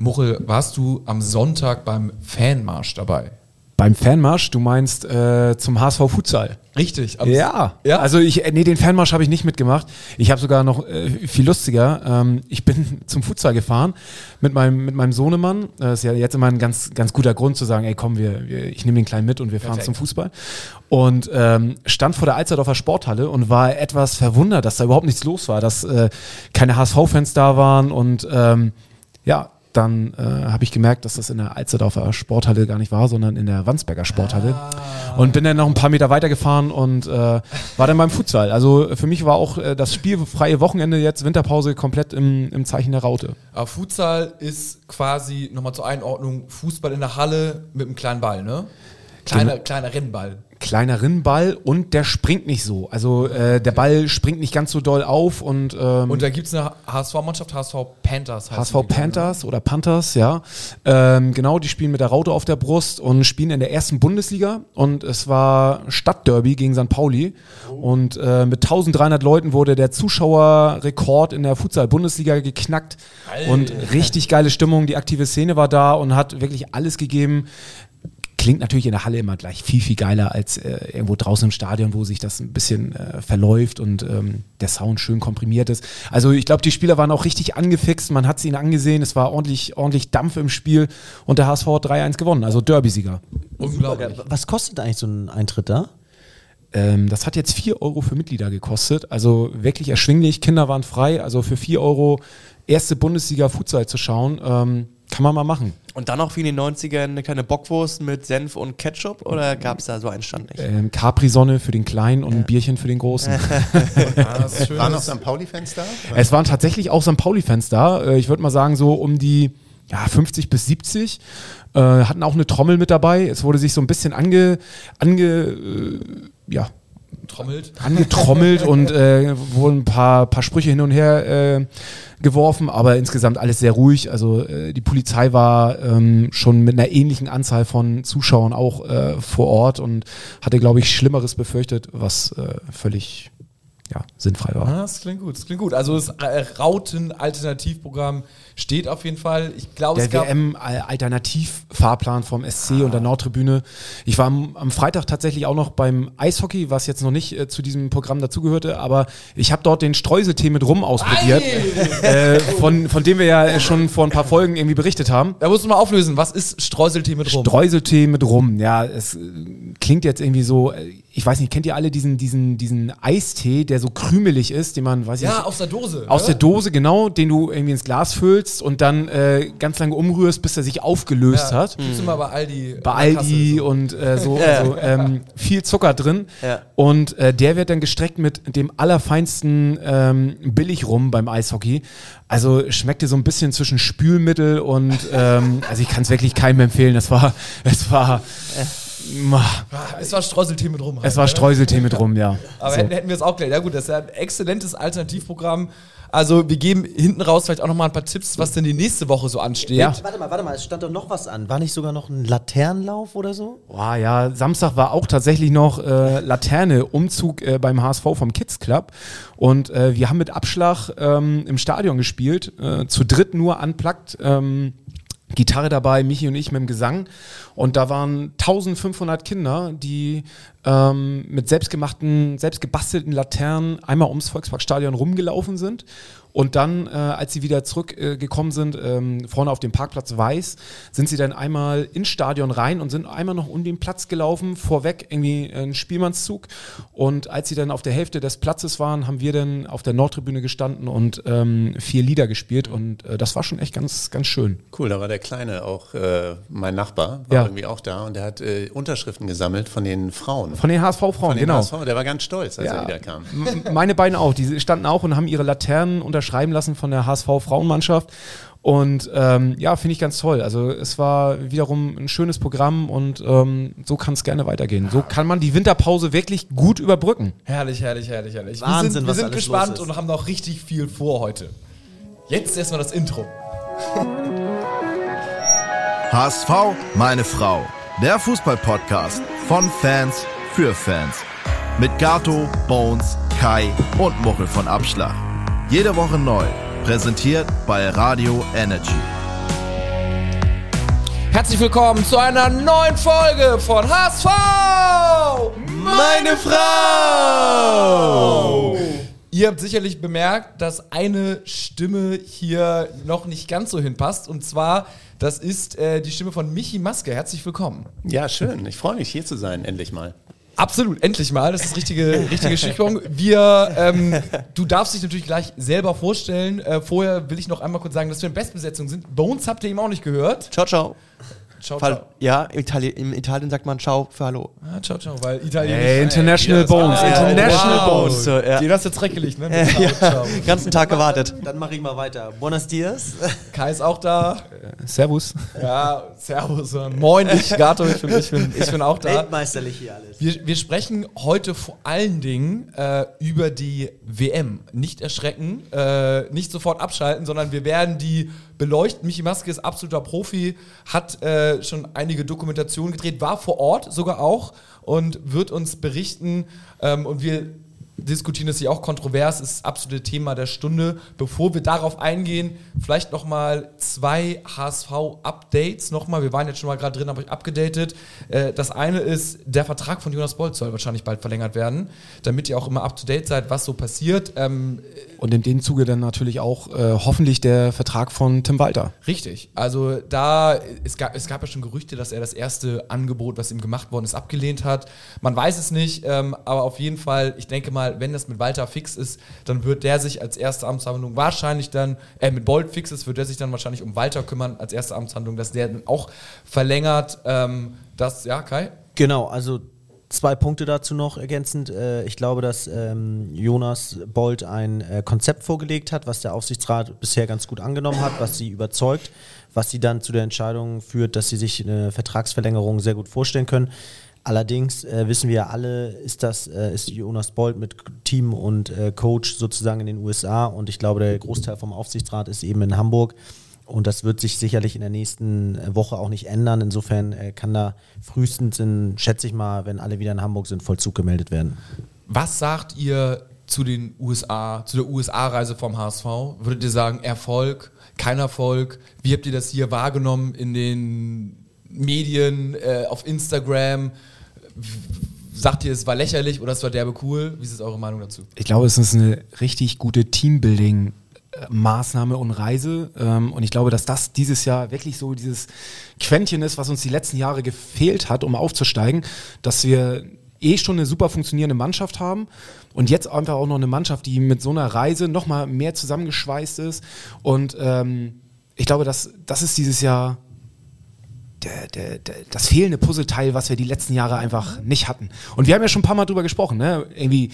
Muchel, warst du am Sonntag beim Fanmarsch dabei? Beim Fanmarsch, du meinst äh, zum HSV Futsal. Richtig. Ja. ja. Also ich, äh, nee, den Fanmarsch habe ich nicht mitgemacht. Ich habe sogar noch äh, viel lustiger. Ähm, ich bin zum Futsal gefahren mit meinem mit meinem Sohnemann. Das ist ja jetzt immer ein ganz ganz guter Grund zu sagen, ey komm, wir, wir ich nehme den kleinen mit und wir fahren Perfekt. zum Fußball. Und ähm, stand vor der Alsterdorfer Sporthalle und war etwas verwundert, dass da überhaupt nichts los war, dass äh, keine HSV-Fans da waren und ähm, ja, dann äh, habe ich gemerkt, dass das in der Alsterdorfer Sporthalle gar nicht war, sondern in der Wandsberger Sporthalle. Ah. Und bin dann noch ein paar Meter weitergefahren und äh, war dann beim Futsal. Also für mich war auch äh, das spielfreie Wochenende jetzt, Winterpause, komplett im, im Zeichen der Raute. Aber Futsal ist quasi, nochmal zur Einordnung, Fußball in der Halle mit einem kleinen Ball, ne? Kleiner, genau. kleiner Rennball kleineren Ball und der springt nicht so. Also äh, der Ball springt nicht ganz so doll auf und ähm, Und da gibt es eine HSV-Mannschaft, HSV Panthers heißt HSV Panthers oder Panthers, ja. Ähm, genau, die spielen mit der Raute auf der Brust und spielen in der ersten Bundesliga und es war Stadtderby gegen St. Pauli und äh, mit 1300 Leuten wurde der Zuschauerrekord in der Futsal-Bundesliga geknackt Alter. und richtig geile Stimmung, die aktive Szene war da und hat wirklich alles gegeben klingt natürlich in der Halle immer gleich viel, viel geiler als äh, irgendwo draußen im Stadion, wo sich das ein bisschen äh, verläuft und ähm, der Sound schön komprimiert ist. Also ich glaube, die Spieler waren auch richtig angefixt, man hat sie ihnen angesehen, es war ordentlich, ordentlich Dampf im Spiel und der HSV hat 3-1 gewonnen, also Derby-Sieger. Unglaublich. Was kostet eigentlich so ein Eintritt da? Ähm, das hat jetzt 4 Euro für Mitglieder gekostet, also wirklich erschwinglich, Kinder waren frei, also für 4 Euro erste Bundesliga Futsal zu schauen, ähm, kann man mal machen. Und dann auch wie in den 90ern eine kleine Bockwurst mit Senf und Ketchup oder gab es da so einen Stand nicht? Ähm, Capri-Sonne für den Kleinen und ja. ein Bierchen für den Großen. ja, waren auch St. Pauli-Fans da? Es waren tatsächlich auch St. Pauli-Fans da. Äh, ich würde mal sagen, so um die ja, 50 bis 70. Äh, hatten auch eine Trommel mit dabei. Es wurde sich so ein bisschen ange, ange äh, ja, Trommelt. angetrommelt und äh, wurden ein paar, paar Sprüche hin und her äh, geworfen, aber insgesamt alles sehr ruhig. Also äh, die Polizei war ähm, schon mit einer ähnlichen Anzahl von Zuschauern auch äh, vor Ort und hatte, glaube ich, Schlimmeres befürchtet, was äh, völlig ja, sinnfrei war. Ah, das klingt gut, das klingt gut. Also das äh, Rauten-Alternativprogramm steht auf jeden Fall. Ich glaube, der WM-Alternativ-Fahrplan vom SC ah. und der Nordtribüne. Ich war am, am, Freitag tatsächlich auch noch beim Eishockey, was jetzt noch nicht äh, zu diesem Programm dazugehörte, aber ich habe dort den Streuseltee mit Rum ausprobiert, äh, von, von dem wir ja schon vor ein paar Folgen irgendwie berichtet haben. Da musst du mal auflösen, was ist Streuseltee mit Rum? Streuseltee mit Rum, ja, es äh, klingt jetzt irgendwie so, äh, ich weiß nicht, kennt ihr alle diesen, diesen, diesen Eistee, der so krümelig ist, den man, weiß ich Ja, nicht, aus der Dose. Aus oder? der Dose, genau, den du irgendwie ins Glas füllst und dann äh, ganz lange umrührst, bis er sich aufgelöst ja, hat. Gibt's mhm. immer bei Aldi. Bei Aldi so. und äh, so, also, ähm, viel Zucker drin. Ja. Und äh, der wird dann gestreckt mit dem allerfeinsten ähm, Billigrum beim Eishockey. Also schmeckte so ein bisschen zwischen Spülmittel und ähm, also ich kann es wirklich keinem empfehlen. Das war, es war. Es war Streuseltee mit rum. Halt, es war ne? Streuseltee mit rum, ja. Aber so. hätten, hätten wir es auch gleich. Ja gut, das ist ja ein exzellentes Alternativprogramm. Also wir geben hinten raus vielleicht auch noch mal ein paar Tipps, was denn die nächste Woche so ansteht. Ja. Warte mal, warte mal, es stand doch noch was an. War nicht sogar noch ein Laternenlauf oder so? Boah, ja, Samstag war auch tatsächlich noch äh, Laterne, Umzug äh, beim HSV vom Kids Club. Und äh, wir haben mit Abschlag ähm, im Stadion gespielt, äh, zu dritt nur unplugged. Ähm, Gitarre dabei, Michi und ich mit dem Gesang. Und da waren 1500 Kinder, die ähm, mit selbstgemachten, selbstgebastelten Laternen einmal ums Volksparkstadion rumgelaufen sind und dann, äh, als sie wieder zurückgekommen äh, sind, ähm, vorne auf dem Parkplatz Weiß, sind sie dann einmal ins Stadion rein und sind einmal noch um den Platz gelaufen, vorweg irgendwie ein Spielmannszug. Und als sie dann auf der Hälfte des Platzes waren, haben wir dann auf der Nordtribüne gestanden und ähm, vier Lieder gespielt. Und äh, das war schon echt ganz, ganz schön. Cool, da war der Kleine auch, äh, mein Nachbar, war ja. irgendwie auch da und der hat äh, Unterschriften gesammelt von den Frauen. Von den HSV-Frauen, genau. HSV, der war ganz stolz, als ja. er wieder kam. Meine beiden auch, die standen auch und haben ihre Laternen unter unterschreiben lassen von der HSV-Frauenmannschaft. Und ähm, ja, finde ich ganz toll. Also es war wiederum ein schönes Programm und ähm, so kann es gerne weitergehen. So kann man die Winterpause wirklich gut überbrücken. Herrlich, herrlich, herrlich, herrlich. Wahnsinn, wir sind, wir sind gespannt und haben noch richtig viel vor heute. Jetzt erstmal das Intro. HSV, meine Frau. Der Fußball-Podcast von Fans für Fans. Mit Gato, Bones, Kai und Muchel von Abschlag. Jede Woche neu. Präsentiert bei Radio Energy. Herzlich willkommen zu einer neuen Folge von HSV! Meine Frau! Ihr habt sicherlich bemerkt, dass eine Stimme hier noch nicht ganz so hinpasst. Und zwar, das ist äh, die Stimme von Michi Maske. Herzlich willkommen. Ja, schön. Ich freue mich, hier zu sein, endlich mal. Absolut, endlich mal. Das ist richtige, richtige Stichwort. Wir, ähm, du darfst dich natürlich gleich selber vorstellen. Äh, vorher will ich noch einmal kurz sagen, dass wir in Bestbesetzung sind. Bones habt ihr eben auch nicht gehört. Ciao, ciao. Ciao, Fall, ciao. ja, im Italien, im Italien sagt man Ciao für Hallo. Ah, ciao, ciao, weil Italien. Hey, International Bones, Ah, International wow. Bones. So, ja. Den hast du jetzt reckelig, ne? Ciao, Ja, ciao. ganzen Tag gewartet. Dann mache ich mal weiter. Buenos dias. Kai ist auch da. Servus. Ja, Servus. äh, Moin, ich, Gato, ich bin, ich bin, ich bin auch da. Weltmeisterlich hier alles. Wir, wir sprechen heute vor allen Dingen äh, über die WM. Nicht erschrecken, äh, nicht sofort abschalten, sondern wir werden die beleuchten. Michi Maske ist absoluter Profi, hat äh, schon einige Dokumentationen gedreht, war vor Ort sogar auch und wird uns berichten. Ähm, und wir diskutieren das hier auch kontrovers, ist das absolute Thema der Stunde. Bevor wir darauf eingehen, vielleicht nochmal zwei HSV-Updates nochmal. Wir waren jetzt schon mal gerade drin, habe ich abgedatet. Äh, das eine ist, der Vertrag von Jonas Bolt soll wahrscheinlich bald verlängert werden, damit ihr auch immer up-to-date seid, was so passiert. Ähm, Und in dem Zuge dann natürlich auch äh, hoffentlich der Vertrag von Tim Walter. Richtig. Also da, es gab, es gab ja schon Gerüchte, dass er das erste Angebot, was ihm gemacht worden ist, abgelehnt hat. Man weiß es nicht, ähm, aber auf jeden Fall, ich denke mal, wenn das mit Walter fix ist, dann wird der sich als erste Amtshandlung wahrscheinlich dann, äh, mit Bolt fix ist, wird er sich dann wahrscheinlich um Walter kümmern als erste Amtshandlung, dass der dann auch verlängert. Ähm, das, ja, Kai? Genau, also zwei Punkte dazu noch ergänzend. Äh, Ich glaube, dass ähm, Jonas Bolt ein äh, Konzept vorgelegt hat, was der Aufsichtsrat bisher ganz gut angenommen hat, was sie überzeugt, was sie dann zu der Entscheidung führt, dass sie sich eine Vertragsverlängerung sehr gut vorstellen können. Allerdings äh, wissen wir alle, ist das äh, ist Jonas Bolt mit Team und äh, Coach sozusagen in den USA und ich glaube, der Großteil vom Aufsichtsrat ist eben in Hamburg. Und das wird sich sicherlich in der nächsten äh, Woche auch nicht ändern. Insofern äh, kann da frühestens in, schätze ich mal, wenn alle wieder in Hamburg sind, Vollzug gemeldet werden. Was sagt ihr zu den USA, zu der USA-Reise vom HSV? Würdet ihr sagen, Erfolg, kein Erfolg? Wie habt ihr das hier wahrgenommen in den Medien, äh, auf Instagram? Sagt ihr, es war lächerlich oder es war derbe cool? Wie ist eure Meinung dazu? Ich glaube, es ist eine richtig gute Teambuilding. Maßnahme und Reise. Ähm, und ich glaube, dass das dieses Jahr wirklich so dieses Quäntchen ist, was uns die letzten Jahre gefehlt hat, um aufzusteigen, dass wir eh schon eine super funktionierende Mannschaft haben und jetzt einfach auch noch eine Mannschaft, die mit so einer Reise nochmal mehr zusammengeschweißt ist. Und ähm, ich glaube, dass das ist dieses Jahr der, der, der, das fehlende Puzzleteil, was wir die letzten Jahre einfach nicht hatten. Und wir haben ja schon ein paar Mal drüber gesprochen, ne? Irgendwie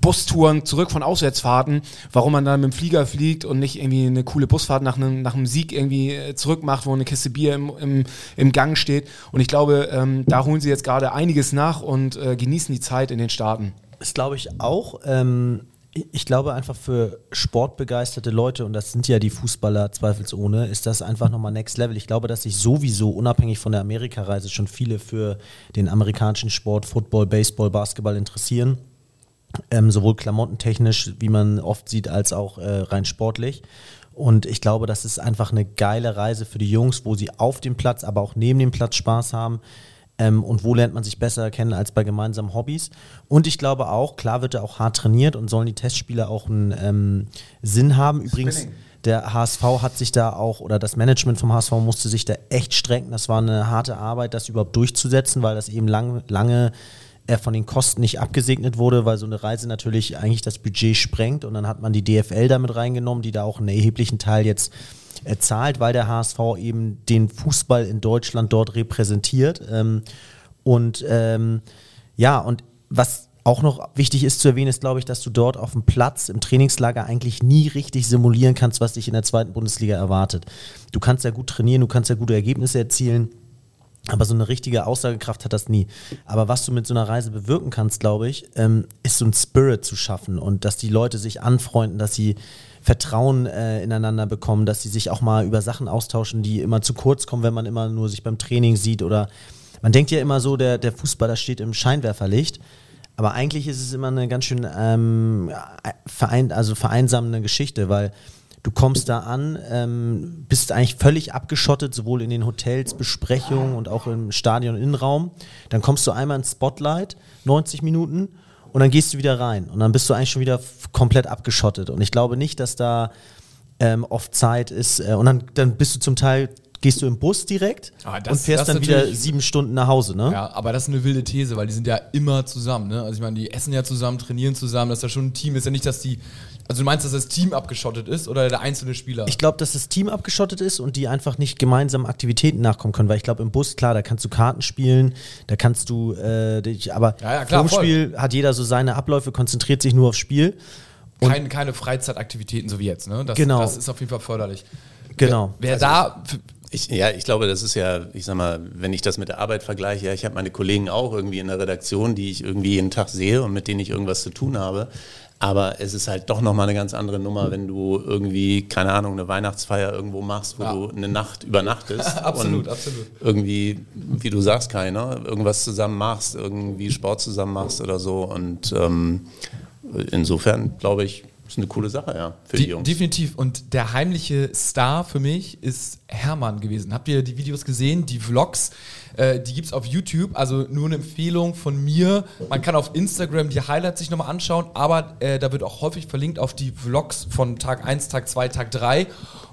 Bustouren zurück von Auswärtsfahrten, warum man dann mit dem Flieger fliegt und nicht irgendwie eine coole Busfahrt nach einem, nach einem Sieg irgendwie äh, zurück macht, wo eine Kiste Bier im, im, im Gang steht. Und ich glaube, ähm, da holen sie jetzt gerade einiges nach und äh, genießen die Zeit in den Staaten. Das glaube ich auch. Ähm, ich- glaube einfach für sportbegeisterte Leute, und das sind ja die Fußballer zweifelsohne, ist das einfach nochmal Next Level. Ich glaube, dass sich sowieso unabhängig von der Amerikareise schon viele für den amerikanischen Sport, Football, Baseball, Basketball interessieren. Ähm, sowohl klamottentechnisch, wie man oft sieht, als auch äh, rein sportlich. Und ich glaube, das ist einfach eine geile Reise für die Jungs, wo sie auf dem Platz, aber auch neben dem Platz Spaß haben. Ähm, und wo lernt man sich besser kennen als bei gemeinsamen Hobbys? Und ich glaube auch, klar wird er auch hart trainiert und sollen die Testspiele auch einen ähm, Sinn haben. Übrigens, der HSV hat sich da auch, oder das Management vom HSV musste sich da echt strecken. Das war eine harte Arbeit, das überhaupt durchzusetzen, weil das eben lang, lange er von den Kosten nicht abgesegnet wurde, weil so eine Reise natürlich eigentlich das Budget sprengt und dann hat man die DFL damit reingenommen, die da auch einen erheblichen Teil jetzt äh, zahlt, weil der HSV eben den Fußball in Deutschland dort repräsentiert. Ähm, und ähm, ja, und was auch noch wichtig ist zu erwähnen, ist, glaube ich, dass du dort auf dem Platz im Trainingslager eigentlich nie richtig simulieren kannst, was dich in der zweiten Bundesliga erwartet. Du kannst ja gut trainieren, du kannst ja gute Ergebnisse erzielen. Aber so eine richtige Aussagekraft hat das nie. Aber was du mit so einer Reise bewirken kannst, glaube ich, ähm, ist so ein Spirit zu schaffen und dass die Leute sich anfreunden, dass sie Vertrauen äh, ineinander bekommen, dass sie sich auch mal über Sachen austauschen, die immer zu kurz kommen, wenn man immer nur sich beim Training sieht oder man denkt ja immer so, der, der Fußballer steht im Scheinwerferlicht. Aber eigentlich ist es immer eine ganz schön ähm, verein, also vereinsamende Geschichte, weil Du kommst da an, ähm, bist eigentlich völlig abgeschottet, sowohl in den Hotels, Besprechungen und auch im Stadion Innenraum. Dann kommst du einmal ins Spotlight, 90 Minuten, und dann gehst du wieder rein. Und dann bist du eigentlich schon wieder komplett abgeschottet. Und ich glaube nicht, dass da ähm, oft Zeit ist. Äh, und dann, dann bist du zum Teil gehst du im Bus direkt Ah, das- und fährst dann wieder sieben Stunden nach Hause, ne? Ja, aber das ist eine wilde These, weil die sind ja immer zusammen. Ne? Also ich meine, die essen ja zusammen, trainieren zusammen, das ist ja schon ein Team. Ist ja nicht, dass die. Also du meinst, dass das Team abgeschottet ist oder der einzelne Spieler? Ich glaube, dass das Team abgeschottet ist und die einfach nicht gemeinsam Aktivitäten nachkommen können, weil ich glaube, im Bus, klar, da kannst du Karten spielen, da kannst du, äh, dich, aber Ja, ja, klar, voll. Spiel hat jeder so seine Abläufe, konzentriert sich nur aufs Spiel. keine, keine Freizeitaktivitäten, so wie jetzt. Ne? Das, Genau. das ist auf jeden Fall förderlich. Genau. Wer, wer da. Ich, ja, ich glaube, das ist ja, ich sag mal, wenn ich das mit der Arbeit vergleiche, ja, ich habe meine Kollegen auch irgendwie in der Redaktion, die ich irgendwie jeden Tag sehe und mit denen ich irgendwas zu tun habe. Aber es ist halt doch nochmal eine ganz andere Nummer, wenn du irgendwie, keine Ahnung, eine Weihnachtsfeier irgendwo machst, wo Ja. du eine Nacht übernachtest. Absolut, und absolut. Irgendwie, wie du sagst, keiner, irgendwas zusammen machst, irgendwie Sport zusammen machst oder so. Und ähm, insofern glaube ich, ist eine coole Sache, ja, für die, Die, Jungs. definitiv. Und der heimliche Star für mich ist Hermann gewesen. Habt ihr die Videos gesehen, die Vlogs? Äh, die gibt es auf YouTube. Also nur eine Empfehlung von mir. Man kann auf Instagram die Highlights sich nochmal anschauen, aber äh, da wird auch häufig verlinkt auf die Vlogs von Tag 1, Tag 2, Tag 3.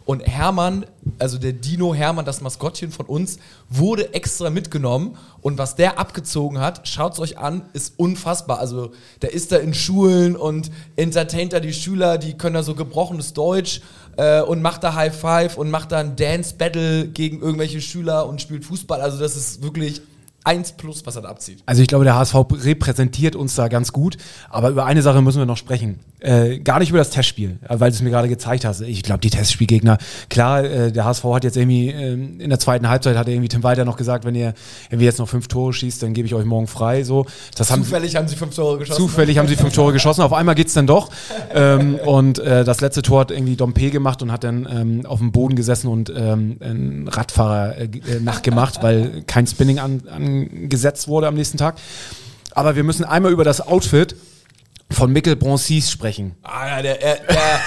Und Hermann, also der Dino Hermann, das Maskottchen von uns, wurde extra mitgenommen. Und was der abgezogen hat, schaut es euch an, ist unfassbar. Also der ist da in Schulen und entertaint da die Schüler, die können da so gebrochenes Deutsch äh, und macht da High Five und macht da ein Dance Battle gegen irgendwelche Schüler und spielt Fußball. Also das ist wirklich eins plus, was er da abzieht. Also ich glaube, der HSV repräsentiert uns da ganz gut. Aber über eine Sache müssen wir noch sprechen. Äh, gar nicht über das Testspiel, äh, weil du es mir gerade gezeigt hast. Ich glaube, die Testspielgegner, klar, äh, der HSV hat jetzt irgendwie ähm, in der zweiten Halbzeit hat er irgendwie Tim Walter noch gesagt, wenn ihr, wenn wir jetzt noch fünf Tore schießt, dann gebe ich euch morgen frei. So, das haben Zufällig haben sie fünf Tore geschossen. Zufällig haben sie fünf Tore geschossen, auf einmal geht's dann doch. Ähm, und äh, das letzte Tor hat irgendwie Dompe gemacht und hat dann ähm, auf dem Boden gesessen und ähm, einen Radfahrer äh, äh, nachgemacht, weil kein Spinning an, angesetzt wurde am nächsten Tag. Aber wir müssen einmal über das Outfit von Mikkel Bronsis sprechen. Ah, ja, der, der, der,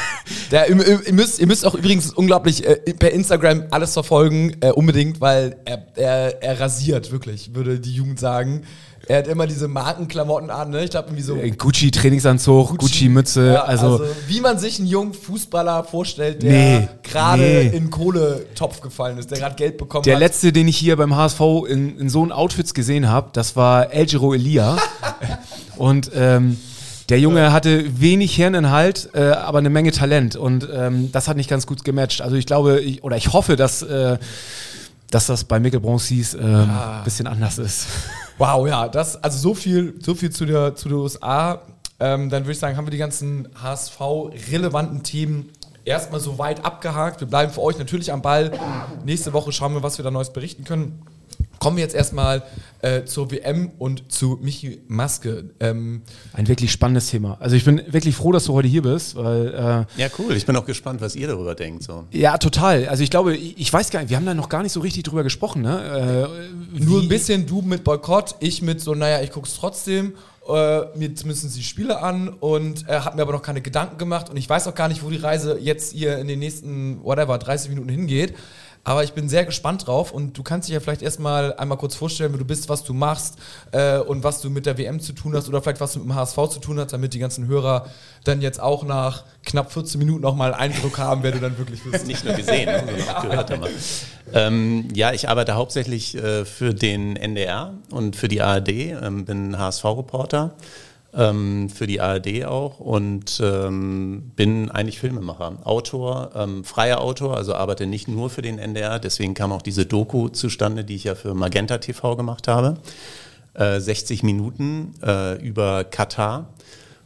der, ihr, ihr, müsst, ihr müsst auch übrigens unglaublich äh, per Instagram alles verfolgen, äh, unbedingt, weil er, er, er rasiert, wirklich, würde die Jugend sagen. Er hat immer diese Markenklamotten an, ne? Ich glaube, irgendwie so. Äh, Gucci Trainingsanzug, Gucci, Mütze, Ja, also, wie man sich einen jungen Fußballer vorstellt, der Nee, gerade nee. in Kohletopf gefallen ist, der gerade Geld bekommen Der hat. letzte, den ich hier beim HSV in, in so einem Outfits gesehen habe, das war El Elia. und ähm, der Junge hatte wenig Hirninhalt, äh, aber eine Menge Talent. Und ähm, das hat nicht ganz gut gematcht. Also ich glaube, ich, oder ich hoffe, dass, äh, dass das bei Mikkel Bronsis ein ähm, bisschen anders ist. Wow, ja, das, also so viel, so viel zu der, zu der USA. Ähm, dann würde ich sagen, haben wir die ganzen HSV-relevanten Themen erstmal so weit abgehakt. Wir bleiben für euch natürlich am Ball. Nächste Woche schauen wir, was wir da Neues berichten können. Kommen wir jetzt erstmal äh, zur WM und zu Michi Maske. Ähm, Ein wirklich spannendes Thema. Also ich bin wirklich froh, dass du heute hier bist, weil äh, Ja, cool. Ich bin auch gespannt, was ihr darüber denkt. So. ja, total. Also ich glaube, ich, ich weiß gar nicht, wir haben da noch gar nicht so richtig drüber gesprochen, ne? Äh, nur ein bisschen du mit Boykott, ich mit so, naja, ich guck's trotzdem. Äh, mir zumindest die Spiele an und äh, habe mir aber noch keine Gedanken gemacht und ich weiß auch gar nicht, wo die Reise jetzt hier in den nächsten, whatever, 30 Minuten hingeht. Aber ich bin sehr gespannt drauf und du kannst dich ja vielleicht erstmal einmal kurz vorstellen, wer du bist, was du machst äh, und was du mit der WM zu tun hast oder vielleicht was du mit dem HSV zu tun hast, damit die ganzen Hörer dann jetzt auch nach knapp 14 Minuten nochmal einen Eindruck haben, wer du dann wirklich bist. Nicht nur gesehen, sondern auch gehört haben. Ähm, ja, ich arbeite hauptsächlich äh, für den NDR und für die ARD, ähm, bin HSV-Reporter. Ähm, für die ARD auch und ähm, bin eigentlich Filmemacher, Autor, ähm, freier Autor, also arbeite nicht nur für den NDR, deswegen kam auch diese Doku zustande, die ich ja für Magenta TV gemacht habe. Äh, 60 Minuten äh, über Katar.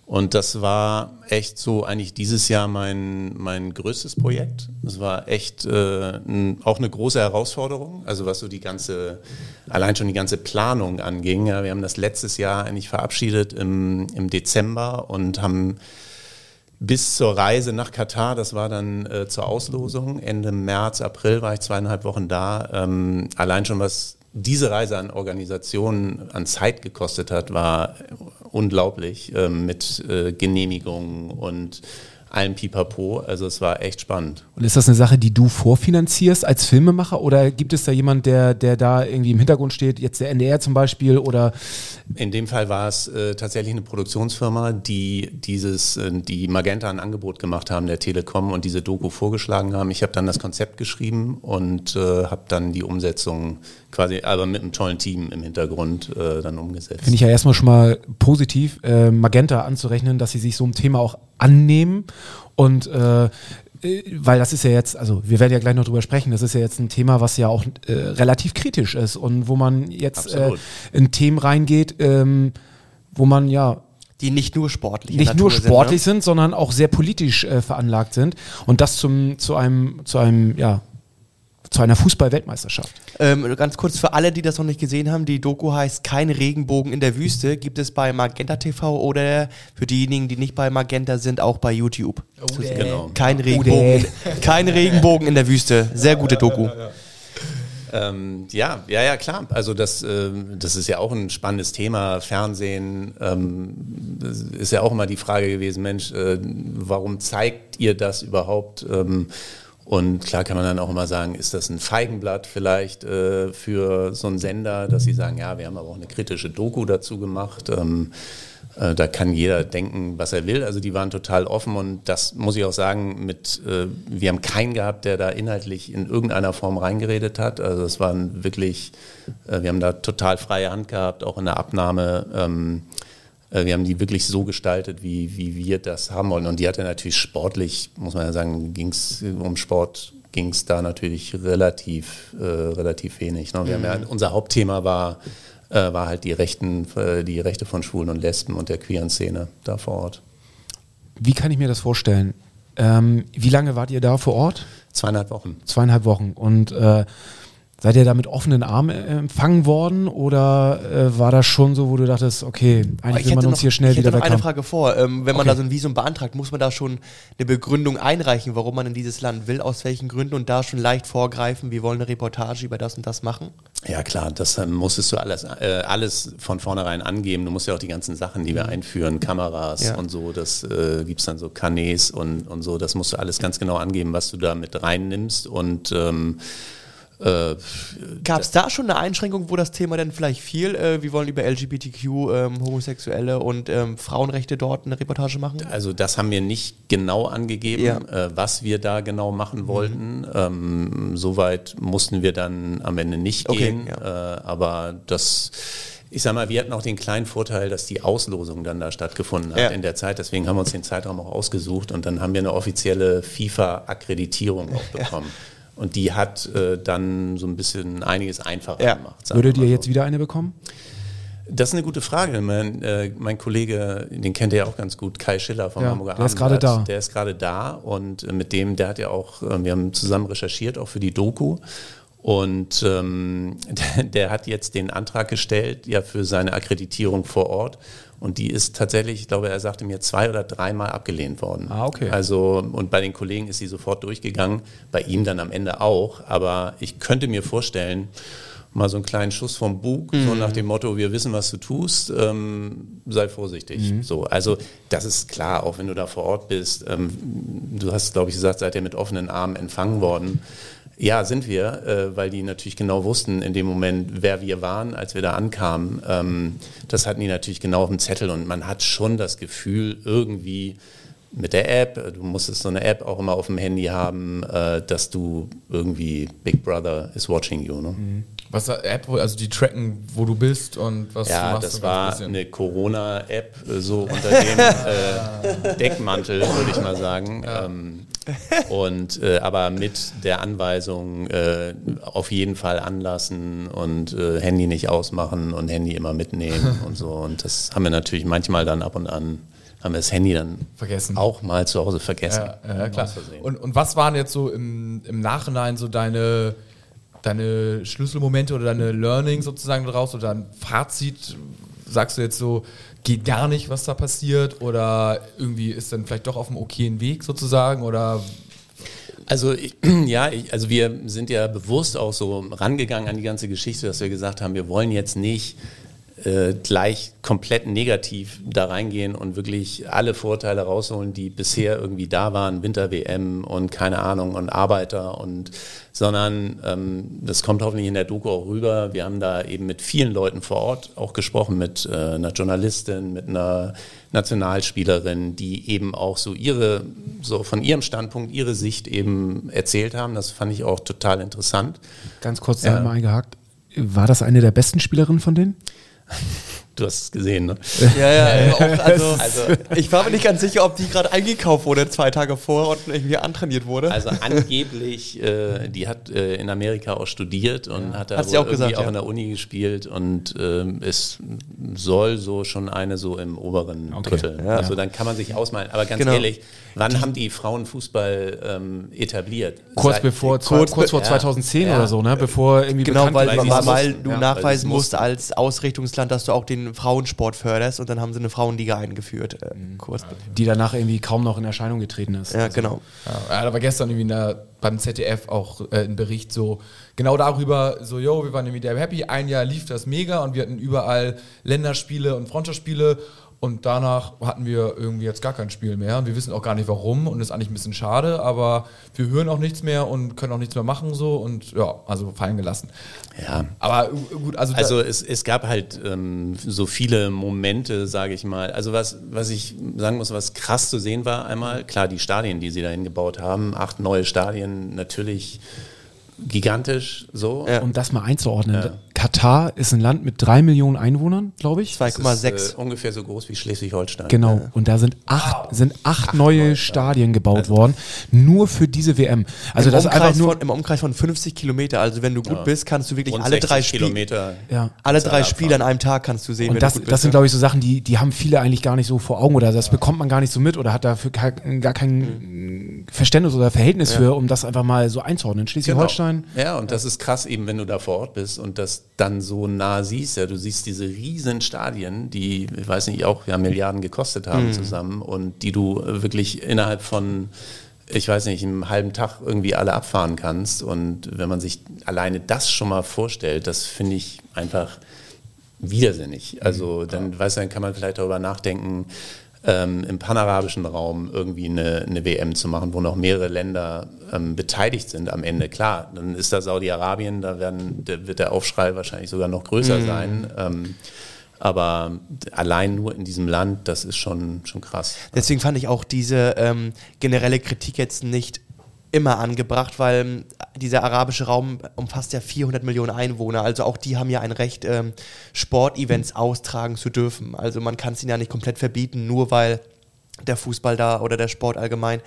Und das war echt so eigentlich dieses Jahr mein, mein größtes Projekt. Das war echt äh, n, auch eine große Herausforderung, also was so die ganze, allein schon die ganze Planung anging. Ja, wir haben das letztes Jahr eigentlich verabschiedet im, im Dezember und haben bis zur Reise nach Katar, das war dann äh, zur Auslosung, Ende März, April war ich zweieinhalb Wochen da. Ähm, allein schon was diese Reise an Organisationen an Zeit gekostet hat, war unglaublich ähm, mit äh, Genehmigungen und allem Pipapo. Also es war echt spannend. Und ist das eine Sache, die du vorfinanzierst als Filmemacher oder gibt es da jemand, der, der da irgendwie im Hintergrund steht, jetzt der NDR zum Beispiel oder? In dem Fall war es äh, tatsächlich eine Produktionsfirma, die dieses, äh, die Magenta ein Angebot gemacht haben, der Telekom und diese Doku vorgeschlagen haben. Ich habe dann das Konzept geschrieben und äh, habe dann die Umsetzung quasi, aber mit einem tollen Team im Hintergrund äh, dann umgesetzt. Finde ich ja erstmal schon mal positiv, äh, Magenta anzurechnen, dass sie sich so einem Thema auch annehmen und äh, weil das ist ja jetzt, also wir werden ja gleich noch drüber sprechen, das ist ja jetzt ein Thema, was ja auch äh, relativ kritisch ist und wo man jetzt äh, in Themen reingeht, ähm, wo man ja die nicht nur sportlich nicht nur sportlich sind, ne? sind, sondern auch sehr politisch äh, veranlagt sind und das zum zu einem zu einem ja zu einer Fußball-Weltmeisterschaft. Ähm, ganz kurz für alle, die das noch nicht gesehen haben, die Doku heißt Kein Regenbogen in der Wüste, gibt es bei Magenta TV oder für diejenigen, die nicht bei Magenta sind, auch bei YouTube. Oh, genau. Kein, Regenbogen, kein Regenbogen in der Wüste. Sehr gute Doku. Ähm, ja, ja, ja, klar. Also das, äh, das ist ja auch ein spannendes Thema. Fernsehen ähm, ist ja auch immer die Frage gewesen, Mensch, äh, warum zeigt ihr das überhaupt? Ähm, und klar kann man dann auch immer sagen, ist das ein Feigenblatt vielleicht äh, für so einen Sender, dass sie sagen, ja, wir haben aber auch eine kritische Doku dazu gemacht. Ähm, äh, da kann jeder denken, was er will. Also die waren total offen und das muss ich auch sagen, mit, äh, wir haben keinen gehabt, der da inhaltlich in irgendeiner Form reingeredet hat. Also es waren wirklich, äh, wir haben da total freie Hand gehabt, auch in der Abnahme. Ähm, äh, wir haben die wirklich so gestaltet, wie, wie wir das haben wollen. Und die hatte natürlich sportlich, muss man ja sagen, ging es um Sport, ging es da natürlich relativ, äh, relativ wenig. Ne? Wir mhm. haben ja, unser Hauptthema war, äh, war halt die, Rechten, äh, die Rechte von Schwulen und Lesben und der queeren Szene da vor Ort. Wie kann ich mir das vorstellen? Ähm, wie lange wart ihr da vor Ort? Zweieinhalb Wochen. Zweieinhalb Wochen. Und äh, Seid ihr da mit offenen Armen äh, empfangen worden oder äh, war das schon so, wo du dachtest, okay, eigentlich will man uns noch, hier schnell ich wieder weg eine Frage vor. Ähm, wenn okay. man da so ein Visum beantragt, muss man da schon eine Begründung einreichen, warum man in dieses Land will, aus welchen Gründen und da schon leicht vorgreifen, wir wollen eine Reportage über das und das machen? Ja klar, das ähm, musstest du alles, äh, alles von vornherein angeben. Du musst ja auch die ganzen Sachen, die wir mhm. einführen, Kameras ja. und so, das äh, gibt es dann so Kanäs und, und so, das musst du alles ganz genau angeben, was du da mit reinnimmst und ähm, äh, Gab es da schon eine Einschränkung, wo das Thema dann vielleicht fiel? Äh, wir wollen über LGBTQ, ähm, Homosexuelle und ähm, Frauenrechte dort eine Reportage machen? Also das haben wir nicht genau angegeben, ja. äh, was wir da genau machen mhm. wollten. Mhm. Ähm, Soweit mussten wir dann am Ende nicht okay, gehen. Ja. Äh, aber das ich sag mal, wir hatten auch den kleinen Vorteil, dass die Auslosung dann da stattgefunden hat ja. in der Zeit. Deswegen haben wir uns den Zeitraum auch ausgesucht und dann haben wir eine offizielle FIFA-Akkreditierung auch bekommen. Ja. Und die hat äh, dann so ein bisschen einiges einfacher ja. gemacht. Würdet ihr so. jetzt wieder eine bekommen? Das ist eine gute Frage. Mein, äh, mein Kollege, den kennt ihr ja auch ganz gut, Kai Schiller vom ja, Hamburger Der ist gerade da. Der ist gerade da und äh, mit dem, der hat ja auch, äh, wir haben zusammen recherchiert, auch für die Doku. Und ähm, der, hat jetzt den Antrag gestellt, ja, für seine Akkreditierung vor Ort. Und die ist tatsächlich, ich glaube, er sagte mir, zwei oder dreimal abgelehnt worden. Ah, okay. Also, und bei den Kollegen ist sie sofort durchgegangen, bei ihm dann am Ende auch. Aber ich könnte mir vorstellen, mal so einen kleinen Schuss vom Bug, mhm. so nach dem Motto, wir wissen, was du tust, ähm, sei vorsichtig. Mhm. So, also das ist klar, auch wenn du da vor Ort bist. Ähm, du hast, glaube ich, gesagt, seid ihr mit offenen Armen empfangen worden. Ja, sind wir, äh, weil die natürlich genau wussten in dem Moment, wer wir waren, als wir da ankamen. Ähm, das hatten die natürlich genau auf dem Zettel und man hat schon das Gefühl, irgendwie mit der App, du musstest so eine App auch immer auf dem Handy haben, äh, dass du irgendwie Big Brother is watching you. Ne? Mhm. Was App, also die tracken, wo du bist und was ja, du machst? Ja, das war eine Corona-App, äh, so unter dem äh, Deckmantel, würde ich mal sagen. Ja. Ähm, und äh, aber mit der Anweisung äh, auf jeden Fall anlassen und äh, Handy nicht ausmachen und Handy immer mitnehmen und so. Und das haben wir natürlich manchmal dann ab und an haben wir das Handy dann vergessen. auch mal zu Hause vergessen. Ja, ja klar. Und, und was waren jetzt so im, im Nachhinein so deine deine Schlüsselmomente oder deine Learning sozusagen daraus oder ein Fazit? Sagst du jetzt so, geht gar nicht, was da passiert? Oder irgendwie ist dann vielleicht doch auf einem okayen Weg sozusagen? Oder also ich, ja, ich, also wir sind ja bewusst auch so rangegangen an die ganze Geschichte, dass wir gesagt haben, wir wollen jetzt nicht äh, gleich komplett negativ da reingehen und wirklich alle Vorteile rausholen, die bisher irgendwie da waren, Winter-WM und keine Ahnung und Arbeiter und sondern ähm, das kommt hoffentlich in der Doku auch rüber. Wir haben da eben mit vielen Leuten vor Ort auch gesprochen, mit äh, einer Journalistin, mit einer Nationalspielerin, die eben auch so ihre, so von ihrem Standpunkt, ihre Sicht eben erzählt haben. Das fand ich auch total interessant. Ganz kurz da ja. einmal eingehakt. War das eine der besten Spielerinnen von denen? はい。Du hast es gesehen, ne? Ja, ja, auch, also, also, ich war mir nicht ganz sicher, ob die gerade eingekauft wurde zwei Tage vorher und irgendwie antrainiert wurde. Also angeblich, äh, die hat äh, in Amerika auch studiert und ja. hat da auch, irgendwie gesagt, auch ja. in der Uni gespielt und ähm, es soll so schon eine so im oberen okay. Drittel. Ja. Also dann kann man sich ausmalen. Aber ganz genau. ehrlich, wann die, haben die Frauen Fußball ähm, etabliert? Kurz Seit, bevor, kurz, kurz vor 2010 oder so, ne? Bevor irgendwie genau, weil, weil, weil, weil du nachweisen musst als Ausrichtungsland, dass du auch den Frauensport förderst und dann haben sie eine Frauenliga eingeführt. Äh, mhm. kurz. Die danach irgendwie kaum noch in Erscheinung getreten ist. Ja, also. genau. Ja, da war gestern irgendwie der, beim ZDF auch äh, ein Bericht so genau darüber, so, yo, wir waren irgendwie der happy, ein Jahr lief das mega und wir hatten überall Länderspiele und Freundschaftsspiele und danach hatten wir irgendwie jetzt gar kein Spiel mehr. Und wir wissen auch gar nicht warum und ist eigentlich ein bisschen schade, aber wir hören auch nichts mehr und können auch nichts mehr machen so und ja, also fallen gelassen. Ja. Aber gut, also. Also es, es gab halt ähm, so viele Momente, sage ich mal. Also was, was ich sagen muss, was krass zu sehen war, einmal, klar, die Stadien, die sie dahin gebaut haben, acht neue Stadien, natürlich gigantisch so. Ja. Um das mal einzuordnen. Ja. Katar ist ein Land mit drei Millionen Einwohnern, glaube ich. 2,6. Äh, ungefähr so groß wie Schleswig-Holstein. Genau. Ja. Und da sind acht, wow. sind acht, acht neue, neue Stadien gebaut also. worden, nur für diese WM. Also Im das Umkreis einfach nur von, im Umkreis von 50 Kilometer. Also wenn du gut bist, kannst du wirklich alle drei Spiele, ja. alle drei Spiele an einem Tag kannst du sehen. Und das, das sind glaube ich so Sachen, die die haben viele eigentlich gar nicht so vor Augen oder das bekommt man gar nicht so mit oder hat dafür gar, gar kein mhm. Verständnis oder Verhältnis für, um das einfach mal so einzuordnen. Schleswig-Holstein. Genau. Ja, und das ist krass eben, wenn du da vor Ort bist und das dann so nah siehst. Ja, du siehst diese riesen Stadien, die, ich weiß nicht, auch ja Milliarden gekostet haben mhm. zusammen und die du wirklich innerhalb von ich weiß nicht, einen halben Tag irgendwie alle abfahren kannst. Und wenn man sich alleine das schon mal vorstellt, das finde ich einfach widersinnig. Also mhm. dann, weißt du, dann kann man vielleicht darüber nachdenken, ähm, im panarabischen Raum irgendwie eine, eine, WM zu machen, wo noch mehrere Länder ähm, beteiligt sind am Ende. Klar, dann ist da Saudi-Arabien, da werden, da wird der Aufschrei wahrscheinlich sogar noch größer mhm. sein. Ähm, aber allein nur in diesem Land, das ist schon, schon krass. Deswegen fand ich auch diese ähm, generelle Kritik jetzt nicht immer angebracht, weil ähm, dieser arabische Raum umfasst ja 400 Millionen Einwohner. Also auch die haben ja ein Recht, ähm, Sportevents austragen zu dürfen. Also man kann es ihnen ja nicht komplett verbieten, nur weil der Fußball da oder der Sport allgemein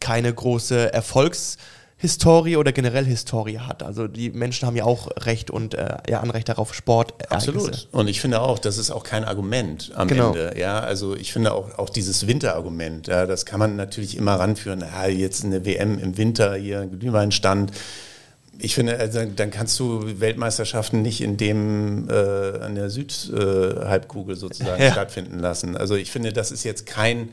keine große Erfolgs- Historie oder generell Historie hat. Also die Menschen haben ja auch Recht und äh, ja, Anrecht darauf, Sport. Absolut. Und ich finde auch, das ist auch kein Argument am genau. Ende. Ja, also ich finde auch, auch dieses Winterargument, ja, das kann man natürlich immer ranführen. Ja, jetzt eine WM im Winter, hier Glühweinstand. Ich finde, also, dann kannst du Weltmeisterschaften nicht in dem äh, an der Südhalbkugel sozusagen ja. stattfinden lassen. Also ich finde, das ist jetzt kein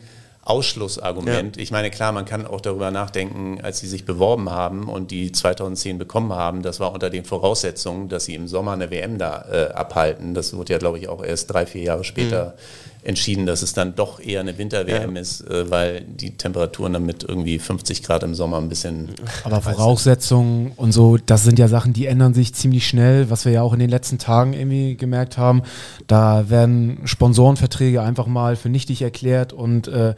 Ausschlussargument. Ja. Ich meine, klar, man kann auch darüber nachdenken, als sie sich beworben haben und die 2010 bekommen haben, das war unter den Voraussetzungen, dass sie im Sommer eine WM da äh, abhalten. Das wurde ja, glaube ich, auch erst drei, vier Jahre später mhm entschieden, dass es dann doch eher eine Winter-WM ja. ist, äh, weil die Temperaturen dann mit irgendwie 50 Grad im Sommer ein bisschen. Aber Voraussetzungen und so, das sind ja Sachen, die ändern sich ziemlich schnell, was wir ja auch in den letzten Tagen irgendwie gemerkt haben. Da werden Sponsorenverträge einfach mal für nichtig erklärt und äh,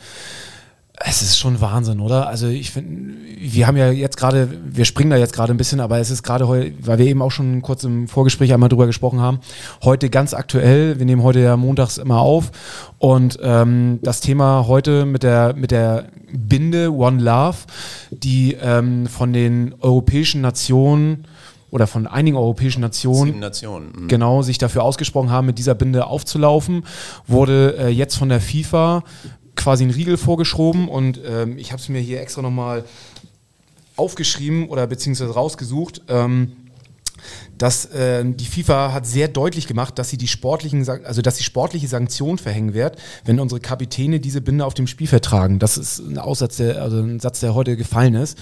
es ist schon Wahnsinn, oder? Also ich finde, wir haben ja jetzt gerade, wir springen da jetzt gerade ein bisschen, aber es ist gerade heute, weil wir eben auch schon kurz im Vorgespräch einmal drüber gesprochen haben, heute ganz aktuell, wir nehmen heute ja montags immer auf und ähm, das Thema heute mit der, mit der Binde One Love, die ähm, von den europäischen Nationen oder von einigen europäischen Nationen, Nationen. Mhm. genau sich dafür ausgesprochen haben, mit dieser Binde aufzulaufen, wurde äh, jetzt von der FIFA quasi einen Riegel vorgeschoben und ähm, ich habe es mir hier extra nochmal aufgeschrieben oder beziehungsweise rausgesucht. Ähm, dass äh, die FIFA hat sehr deutlich gemacht, dass sie die sportlichen, also dass sie sportliche Sanktionen verhängen wird, wenn unsere Kapitäne diese Binde auf dem Spiel vertragen. Das ist ein Aussatz, der, also ein Satz, der heute gefallen ist.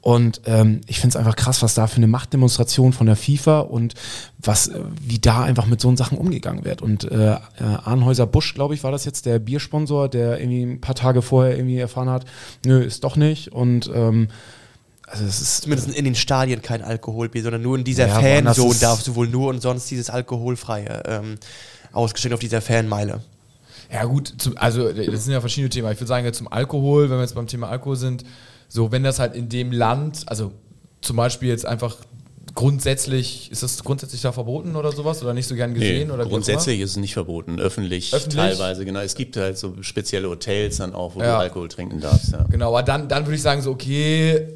Und ähm, ich finde es einfach krass, was da für eine Machtdemonstration von der FIFA und was, äh, wie da einfach mit so Sachen umgegangen wird. Und äh, äh, Arnhäuser Busch, glaube ich, war das jetzt der Biersponsor, der irgendwie ein paar Tage vorher irgendwie erfahren hat, nö, ist doch nicht. Und ähm, also es ist zumindest in den Stadien kein Alkoholbier, sondern nur in dieser ja, Fanzone darfst du wohl nur und sonst dieses alkoholfreie ähm, ausgestellt auf dieser Fanmeile. Ja gut, zum, also das sind ja verschiedene Themen. Ich würde sagen, zum Alkohol, wenn wir jetzt beim Thema Alkohol sind, so wenn das halt in dem Land, also zum Beispiel jetzt einfach grundsätzlich, ist das grundsätzlich da verboten oder sowas oder nicht so gern gesehen? Nee, oder grundsätzlich ist es nicht verboten, öffentlich, öffentlich, teilweise, genau. Es gibt halt so spezielle Hotels dann auch, wo ja. du Alkohol trinken darfst. Ja. Genau, aber dann, dann würde ich sagen, so okay,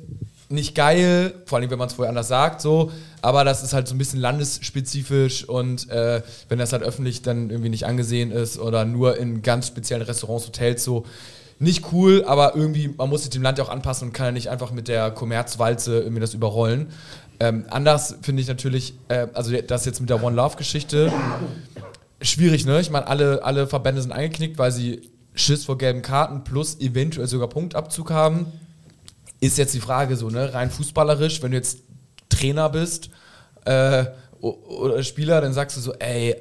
nicht geil, vor allem wenn man es vorher anders sagt, so, aber das ist halt so ein bisschen landesspezifisch und äh, wenn das halt öffentlich dann irgendwie nicht angesehen ist oder nur in ganz speziellen Restaurants, Hotels so, nicht cool, aber irgendwie, man muss sich dem Land ja auch anpassen und kann ja nicht einfach mit der Kommerzwalze irgendwie das überrollen. Ähm, anders finde ich natürlich, äh, also das jetzt mit der One Love-Geschichte, schwierig, ne? Ich meine, alle, alle Verbände sind eingeknickt, weil sie Schiss vor gelben Karten plus eventuell sogar Punktabzug haben ist jetzt die Frage so, ne, rein fußballerisch, wenn du jetzt Trainer bist äh, oder Spieler, dann sagst du so, ey,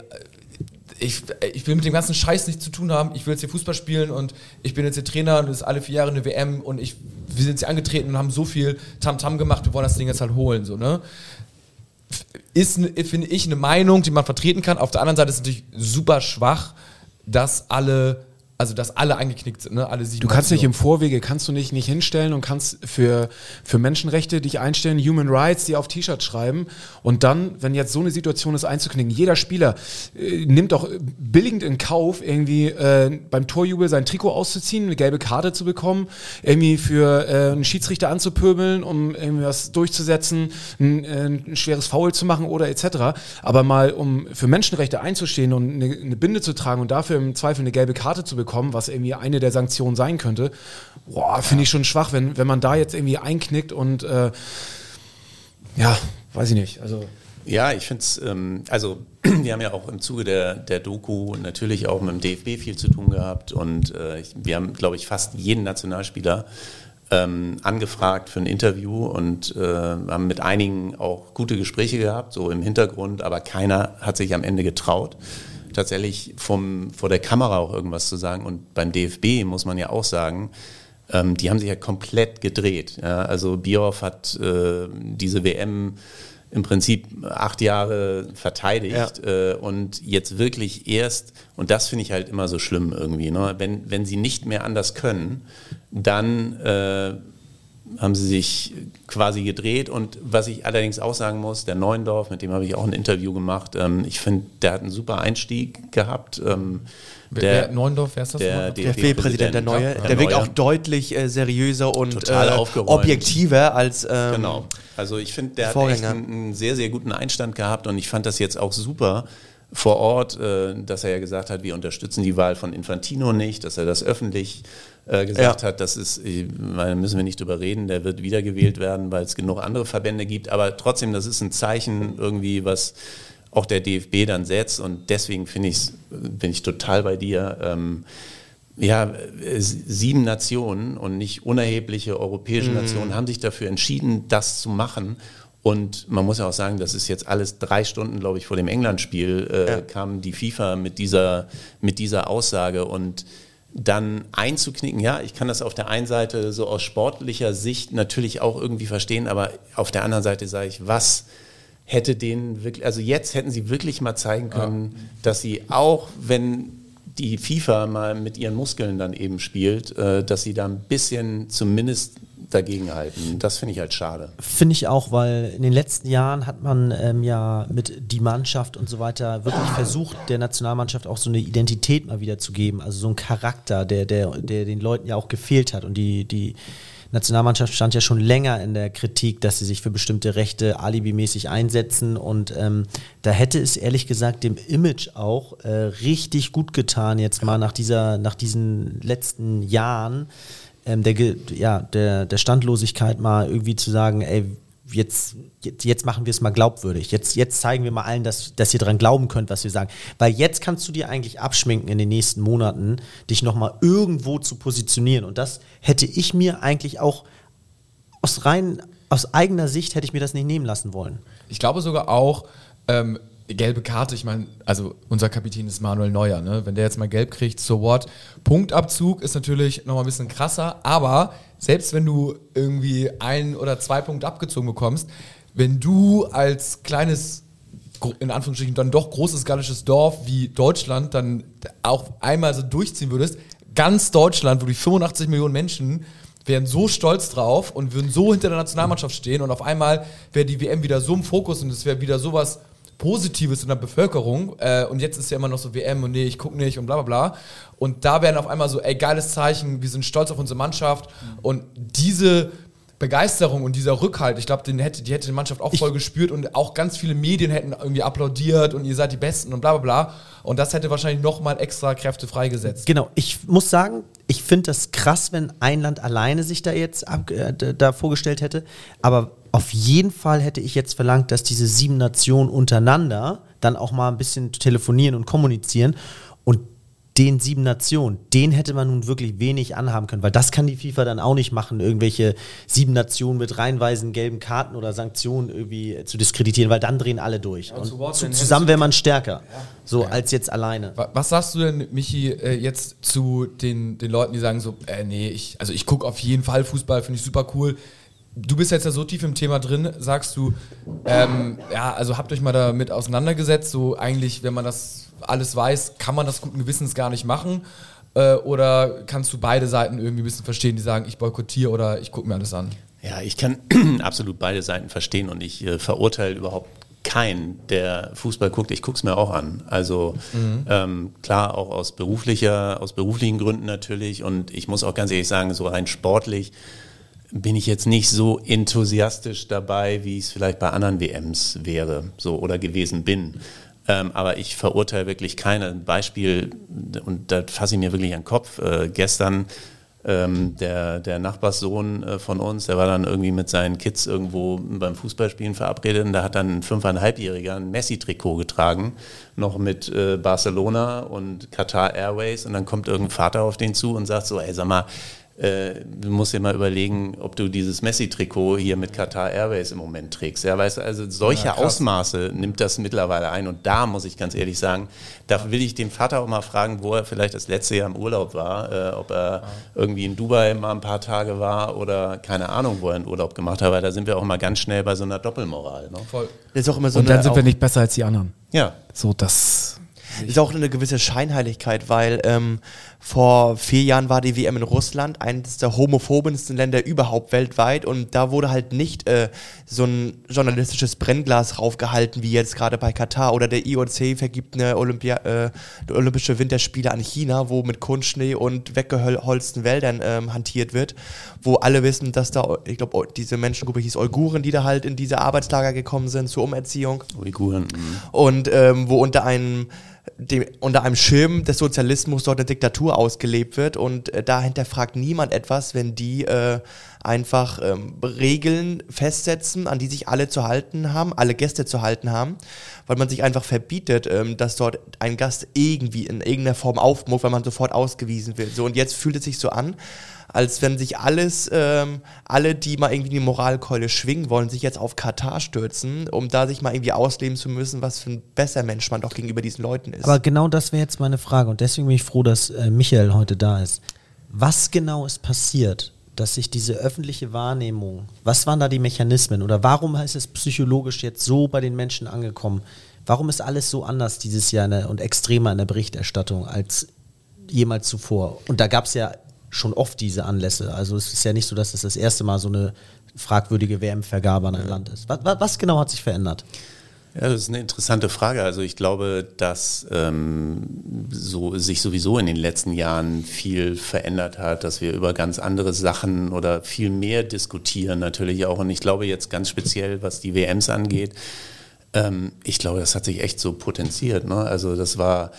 ich, ich will mit dem ganzen Scheiß nichts zu tun haben, ich will jetzt hier Fußball spielen und ich bin jetzt hier Trainer und es ist alle vier Jahre eine WM und ich, wir sind jetzt hier angetreten und haben so viel Tamtam -Tam gemacht, wir wollen das Ding jetzt halt holen, so, ne? Ist, finde ich, eine Meinung, die man vertreten kann. Auf der anderen Seite ist es natürlich super schwach, dass alle also dass alle angeknickt sind, ne? alle sieben. Du kannst nicht im Vorwege, kannst du nicht, nicht hinstellen und kannst für, für Menschenrechte dich einstellen, Human Rights, die auf T-Shirts schreiben und dann, wenn jetzt so eine Situation ist, einzuknicken. Jeder Spieler äh, nimmt auch billigend in Kauf, irgendwie äh, beim Torjubel sein Trikot auszuziehen, eine gelbe Karte zu bekommen, irgendwie für äh, einen Schiedsrichter anzupöbeln, um irgendwas durchzusetzen, ein, äh, ein schweres Foul zu machen oder etc. Aber mal, um für Menschenrechte einzustehen und eine, eine Binde zu tragen und dafür im Zweifel eine gelbe Karte zu bekommen, bekommen, was irgendwie eine der Sanktionen sein könnte. Boah, finde ich schon schwach, wenn, wenn man da jetzt irgendwie einknickt und äh, ja, weiß ich nicht. Also ja, ich finde es, ähm, also wir haben ja auch im Zuge der, der Doku natürlich auch mit dem DFB viel zu tun gehabt und äh, wir haben, glaube ich, fast jeden Nationalspieler ähm, angefragt für ein Interview und äh, haben mit einigen auch gute Gespräche gehabt, so im Hintergrund, aber keiner hat sich am Ende getraut tatsächlich vom, vor der Kamera auch irgendwas zu sagen. Und beim DFB muss man ja auch sagen, ähm, die haben sich ja komplett gedreht. Ja? Also Bierhoff hat äh, diese WM im Prinzip acht Jahre verteidigt ja. äh, und jetzt wirklich erst, und das finde ich halt immer so schlimm irgendwie, ne? wenn, wenn sie nicht mehr anders können, dann äh, haben sie sich quasi gedreht. Und was ich allerdings auch sagen muss, der Neuendorf, mit dem habe ich auch ein Interview gemacht, ähm, ich finde, der hat einen super Einstieg gehabt. Ähm, der, wer, Neuendorf, wer ist das? Der DFB-Präsident, der Neue. Der, der wirkt auch deutlich äh, seriöser und äh, objektiver als ähm, Genau. Also ich finde, der Vorgänger. hat echt einen, einen sehr, sehr guten Einstand gehabt und ich fand das jetzt auch super, vor Ort, äh, dass er ja gesagt hat, wir unterstützen die Wahl von Infantino nicht, dass er das öffentlich äh, gesagt ja. hat, das ist, da müssen wir nicht drüber reden, der wird wiedergewählt werden, weil es genug andere Verbände gibt. Aber trotzdem, das ist ein Zeichen irgendwie, was auch der DFB dann setzt. Und deswegen finde ich, bin ich total bei dir. Ähm, ja, sieben Nationen und nicht unerhebliche europäische mhm. Nationen haben sich dafür entschieden, das zu machen. Und man muss ja auch sagen, das ist jetzt alles drei Stunden, glaube ich, vor dem England-Spiel, äh, ja. kam die FIFA mit dieser, mit dieser Aussage. Und dann einzuknicken, ja, ich kann das auf der einen Seite so aus sportlicher Sicht natürlich auch irgendwie verstehen, aber auf der anderen Seite sage ich, was hätte denen wirklich, also jetzt hätten sie wirklich mal zeigen können, ja. dass sie auch, wenn die FIFA mal mit ihren Muskeln dann eben spielt, äh, dass sie da ein bisschen zumindest dagegenhalten. Das finde ich halt schade. Finde ich auch, weil in den letzten Jahren hat man ähm, ja mit die Mannschaft und so weiter wirklich versucht, der Nationalmannschaft auch so eine Identität mal wieder zu geben, also so ein Charakter, der, der, der den Leuten ja auch gefehlt hat und die, die Nationalmannschaft stand ja schon länger in der Kritik, dass sie sich für bestimmte Rechte alibimäßig einsetzen und ähm, da hätte es ehrlich gesagt dem Image auch äh, richtig gut getan, jetzt mal nach dieser, nach diesen letzten Jahren ähm, der, ja, der, der Standlosigkeit mal irgendwie zu sagen, ey, jetzt, jetzt, jetzt machen wir es mal glaubwürdig. Jetzt, jetzt zeigen wir mal allen, dass, dass ihr dran glauben könnt, was wir sagen. Weil jetzt kannst du dir eigentlich abschminken in den nächsten Monaten, dich nochmal irgendwo zu positionieren. Und das hätte ich mir eigentlich auch aus rein, aus eigener Sicht hätte ich mir das nicht nehmen lassen wollen. Ich glaube sogar auch, ähm, gelbe Karte, ich meine, also unser Kapitän ist Manuel Neuer, ne? Wenn der jetzt mal gelb kriegt, so what? Punktabzug ist natürlich nochmal ein bisschen krasser, aber selbst wenn du irgendwie ein oder zwei Punkte abgezogen bekommst, wenn du als kleines, in Anführungsstrichen, dann doch großes gallisches Dorf wie Deutschland dann auch einmal so durchziehen würdest, ganz Deutschland, wo die 85 Millionen Menschen wären so stolz drauf und würden so hinter der Nationalmannschaft stehen und auf einmal wäre die WM wieder so im Fokus und es wäre wieder sowas Positives in der Bevölkerung äh, und jetzt ist ja immer noch so WM und nee, ich gucke nicht und bla bla bla. Und da wären auf einmal so, ey, geiles Zeichen, wir sind stolz auf unsere Mannschaft und diese Begeisterung und dieser Rückhalt, ich glaube, hätte, die hätte die Mannschaft auch voll gespürt und auch ganz viele Medien hätten irgendwie applaudiert und ihr seid die Besten und bla bla bla. Und das hätte wahrscheinlich nochmal extra Kräfte freigesetzt. Genau, ich muss sagen, ich finde das krass, wenn ein Land alleine sich da jetzt ab, äh, da vorgestellt hätte. Aber auf jeden Fall hätte ich jetzt verlangt, dass diese sieben Nationen untereinander dann auch mal ein bisschen telefonieren und kommunizieren. Und den sieben Nationen, den hätte man nun wirklich wenig anhaben können, weil das kann die FIFA dann auch nicht machen, irgendwelche sieben Nationen mit reinweisen gelben Karten oder Sanktionen irgendwie zu diskreditieren, weil dann drehen alle durch. Und zu, zusammen wäre man stärker, ja. so ja. als jetzt alleine. Was sagst du denn, Michi, äh, jetzt zu den, den Leuten, die sagen so, äh, nee, ich, also ich gucke auf jeden Fall Fußball, finde ich super cool. Du bist jetzt ja so tief im Thema drin, sagst du, ähm, ja, also habt euch mal damit auseinandergesetzt, so eigentlich, wenn man das alles weiß, kann man das guten Gewissens gar nicht machen? Äh, oder kannst du beide Seiten irgendwie ein bisschen verstehen, die sagen, ich boykottiere oder ich gucke mir alles an? Ja, ich kann absolut beide Seiten verstehen und ich äh, verurteile überhaupt keinen, der Fußball guckt. Ich gucke es mir auch an. Also mhm. ähm, klar, auch aus beruflicher, aus beruflichen Gründen natürlich. Und ich muss auch ganz ehrlich sagen, so rein sportlich bin ich jetzt nicht so enthusiastisch dabei, wie es vielleicht bei anderen WMs wäre, so oder gewesen bin. Ähm, aber ich verurteile wirklich keine. Beispiel, und da fasse ich mir wirklich an den Kopf. Äh, gestern ähm, der, der Nachbarssohn äh, von uns, der war dann irgendwie mit seinen Kids irgendwo beim Fußballspielen verabredet und da hat dann ein fünfeinhalbjähriger ein Messi-Trikot getragen, noch mit äh, Barcelona und Qatar Airways und dann kommt irgendein Vater auf den zu und sagt so, ey, sag mal, äh, du musst dir mal überlegen, ob du dieses Messi-Trikot hier mit Qatar Airways im Moment trägst. Ja, weißt du, also solche ja, Ausmaße nimmt das mittlerweile ein. Und da muss ich ganz ehrlich sagen, da will ich den Vater auch mal fragen, wo er vielleicht das letzte Jahr im Urlaub war, äh, ob er ja. irgendwie in Dubai mal ein paar Tage war oder keine Ahnung, wo er einen Urlaub gemacht hat, weil da sind wir auch mal ganz schnell bei so einer Doppelmoral. Ne? Voll. ist auch immer so Und dann sind wir nicht besser als die anderen. Ja. So, das ist auch eine gewisse Scheinheiligkeit, weil ähm, vor vier Jahren war die WM in Russland eines der homophobensten Länder überhaupt weltweit und da wurde halt nicht äh, so ein journalistisches Brennglas raufgehalten wie jetzt gerade bei Katar oder der IOC vergibt eine Olympia, äh, Olympische Winterspiele an China, wo mit Kunstschnee und weggeholzten Wäldern ähm, hantiert wird, wo alle wissen, dass da, ich glaube, diese Menschengruppe hieß Uiguren, die da halt in diese Arbeitslager gekommen sind zur Umerziehung. Uiguren. Mhm. Und ähm, wo unter einem dem, unter einem Schirm des Sozialismus dort eine Diktatur ausgelebt wird und äh, dahinter fragt niemand etwas, wenn die äh, einfach ähm, Regeln festsetzen, an die sich alle zu halten haben, alle Gäste zu halten haben, weil man sich einfach verbietet, ähm, dass dort ein Gast irgendwie in irgendeiner Form aufmuckt, weil man sofort ausgewiesen wird. So und jetzt fühlt es sich so an, als wenn sich alles, ähm, alle, die mal irgendwie die Moralkeule schwingen wollen, sich jetzt auf Katar stürzen, um da sich mal irgendwie ausleben zu müssen, was für ein besser Mensch man doch gegenüber diesen Leuten ist. Aber genau das wäre jetzt meine Frage und deswegen bin ich froh, dass äh, Michael heute da ist. Was genau ist passiert, dass sich diese öffentliche Wahrnehmung, was waren da die Mechanismen oder warum ist es psychologisch jetzt so bei den Menschen angekommen? Warum ist alles so anders dieses Jahr der, und extremer in der Berichterstattung als jemals zuvor? Und da gab es ja schon oft diese Anlässe. Also es ist ja nicht so, dass es das erste Mal so eine fragwürdige WM-Vergabe an ein Land ist. Was, was, genau hat sich verändert? Ja, das ist eine interessante Frage. Also ich glaube, dass ähm, so, sich sowieso in den letzten Jahren viel verändert hat, dass wir über ganz andere Sachen oder viel mehr diskutieren natürlich auch. Und ich glaube jetzt ganz speziell, was die WMs angeht, ähm, ich glaube, das hat sich echt so potenziert. Ne? Also das war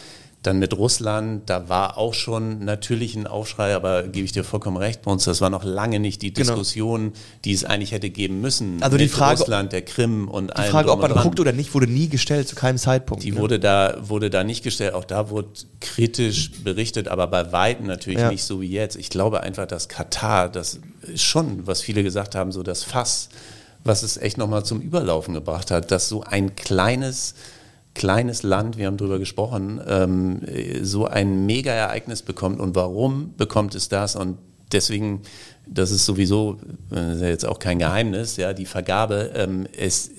Dann mit Russland, da war auch schon natürlich ein Aufschrei, aber gebe ich dir vollkommen recht, bei uns, das war noch lange nicht die genau. Diskussion, genau. die es eigentlich hätte geben müssen. Also die Frage, Russland, der Krim und Die Frage, ob man guckt oder nicht, wurde nie gestellt, zu keinem Zeitpunkt. Die ne? wurde, da, wurde da nicht gestellt, auch da wurde kritisch berichtet, aber bei Weitem natürlich ja. nicht so wie jetzt. Ich glaube einfach, dass Katar, das ist schon, was viele gesagt haben, so das Fass, was es echt nochmal zum Überlaufen gebracht hat, dass so ein kleines kleines Land, wir haben darüber gesprochen, ähm, so ein Mega-Ereignis bekommt und warum bekommt es das und deswegen, das ist sowieso, das ist ja jetzt auch kein Geheimnis, ja, die Vergabe, ähm, es,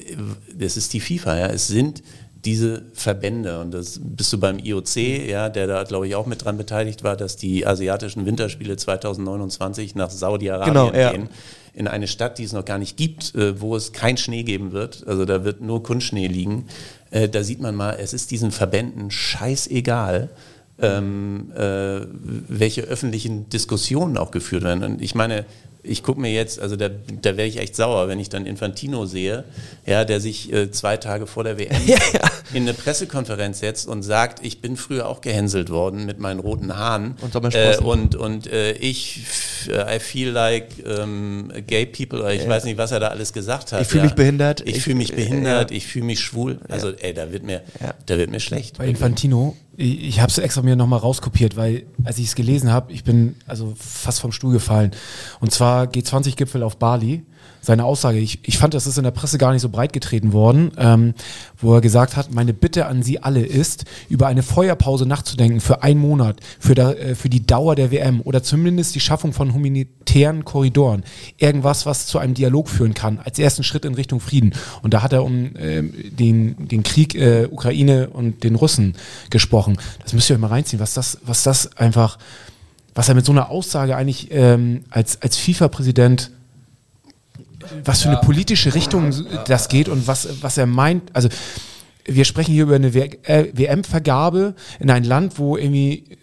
das ist die FIFA, ja, es sind diese Verbände und das bist du beim IOC, ja, der da glaube ich auch mit dran beteiligt war, dass die asiatischen Winterspiele 2029 nach Saudi-Arabien genau, ja. gehen in eine Stadt, die es noch gar nicht gibt, äh, wo es kein Schnee geben wird. Also da wird nur Kunstschnee liegen. Äh, da sieht man mal, es ist diesen Verbänden scheißegal, ähm, äh, welche öffentlichen Diskussionen auch geführt werden. Und ich meine, ich gucke mir jetzt, also da, da wäre ich echt sauer, wenn ich dann Infantino sehe, ja, der sich äh, zwei Tage vor der WM ja, ja. in eine Pressekonferenz setzt und sagt, ich bin früher auch gehänselt worden mit meinen roten Haaren und, äh, und, und äh, ich, I feel like ähm, gay people, oder ich ja. weiß nicht, was er da alles gesagt hat. Ich fühle mich behindert. Ich, ich fühle mich behindert, ich fühle mich schwul. Also ey, da wird mir, da wird mir schlecht. Bei Infantino ich habe es extra mir nochmal rauskopiert, weil als ich es gelesen habe, ich bin also fast vom Stuhl gefallen. Und zwar G20-Gipfel auf Bali seine Aussage. Ich, ich fand, das ist in der Presse gar nicht so breit getreten worden, ähm, wo er gesagt hat, meine Bitte an Sie alle ist, über eine Feuerpause nachzudenken für einen Monat, für, der, äh, für die Dauer der WM oder zumindest die Schaffung von humanitären Korridoren. Irgendwas, was zu einem Dialog führen kann, als ersten Schritt in Richtung Frieden. Und da hat er um äh, den, den Krieg äh, Ukraine und den Russen gesprochen. Das müsst ihr euch mal reinziehen, was das, was das einfach, was er mit so einer Aussage eigentlich ähm, als, als FIFA-Präsident was für eine politische Richtung das geht und was, was er meint. Also wir sprechen hier über eine WM-Vergabe äh, in ein Land, wo irgendwie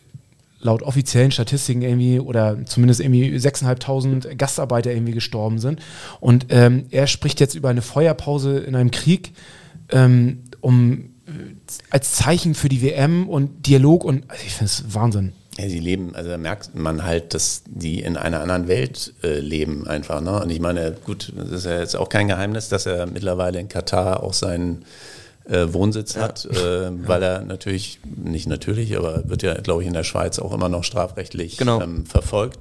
laut offiziellen Statistiken irgendwie oder zumindest irgendwie 6.500 Gastarbeiter irgendwie gestorben sind. Und ähm, er spricht jetzt über eine Feuerpause in einem Krieg, ähm, um äh, als Zeichen für die WM und Dialog und also ich finde es Wahnsinn. Ja, sie leben, also da merkt man halt, dass die in einer anderen Welt äh, leben einfach. Ne? Und ich meine, gut, das ist ja jetzt auch kein Geheimnis, dass er mittlerweile in Katar auch seinen äh, Wohnsitz ja. hat, äh, ja. weil er natürlich, nicht natürlich, aber wird ja, glaube ich, in der Schweiz auch immer noch strafrechtlich genau. ähm, verfolgt.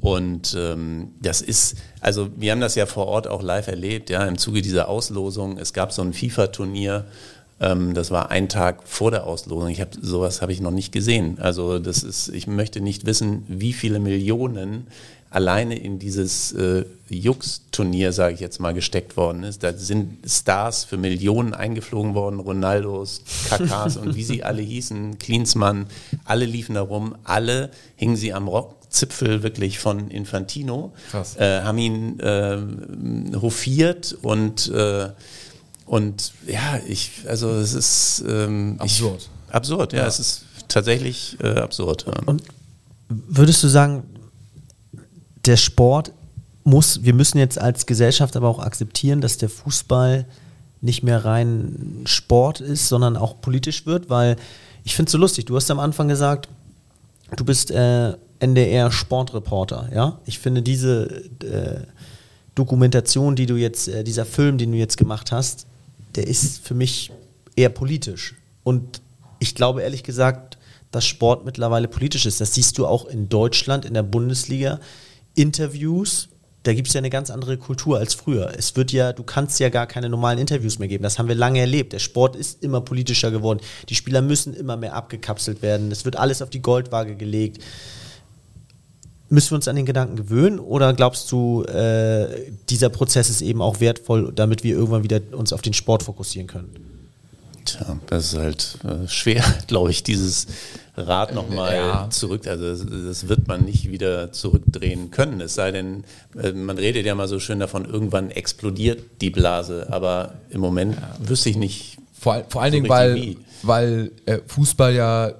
Und ähm, das ist, also wir haben das ja vor Ort auch live erlebt, ja, im Zuge dieser Auslosung. Es gab so ein FIFA-Turnier, das war ein Tag vor der Auslosung. Ich habe sowas habe ich noch nicht gesehen. Also das ist, ich möchte nicht wissen, wie viele Millionen alleine in dieses äh, Jux-Turnier, sage ich jetzt mal, gesteckt worden ist. Da sind Stars für Millionen eingeflogen worden, Ronaldos, Kakas und wie sie alle hießen, Klinsmann, alle liefen da rum, alle hingen sie am Rockzipfel wirklich von Infantino, äh, haben ihn äh, hofiert und äh, und ja, ich, also es ist ähm, absurd. Ich, absurd, ja, ja, es ist tatsächlich äh, absurd. Ja. Und würdest du sagen, der Sport muss, wir müssen jetzt als Gesellschaft aber auch akzeptieren, dass der Fußball nicht mehr rein Sport ist, sondern auch politisch wird, weil ich finde es so lustig, du hast am Anfang gesagt, du bist äh, NDR Sportreporter, ja? Ich finde diese äh, Dokumentation, die du jetzt, äh, dieser Film, den du jetzt gemacht hast, der ist für mich eher politisch. Und ich glaube ehrlich gesagt, dass Sport mittlerweile politisch ist. Das siehst du auch in Deutschland, in der Bundesliga. Interviews, da gibt es ja eine ganz andere Kultur als früher. Es wird ja, du kannst ja gar keine normalen Interviews mehr geben. Das haben wir lange erlebt. Der Sport ist immer politischer geworden. Die Spieler müssen immer mehr abgekapselt werden. Es wird alles auf die Goldwaage gelegt. Müssen wir uns an den Gedanken gewöhnen oder glaubst du, äh, dieser Prozess ist eben auch wertvoll, damit wir irgendwann wieder uns auf den Sport fokussieren können? Tja, das ist halt äh, schwer, glaube ich, dieses Rad nochmal ja. zurück. Also das, das, wird man nicht wieder zurückdrehen können. Es sei denn, äh, man redet ja mal so schön davon, irgendwann explodiert die Blase. Aber im Moment ja. wüsste ich nicht. Vor, vor allen so Dingen, weil, weil äh, Fußball ja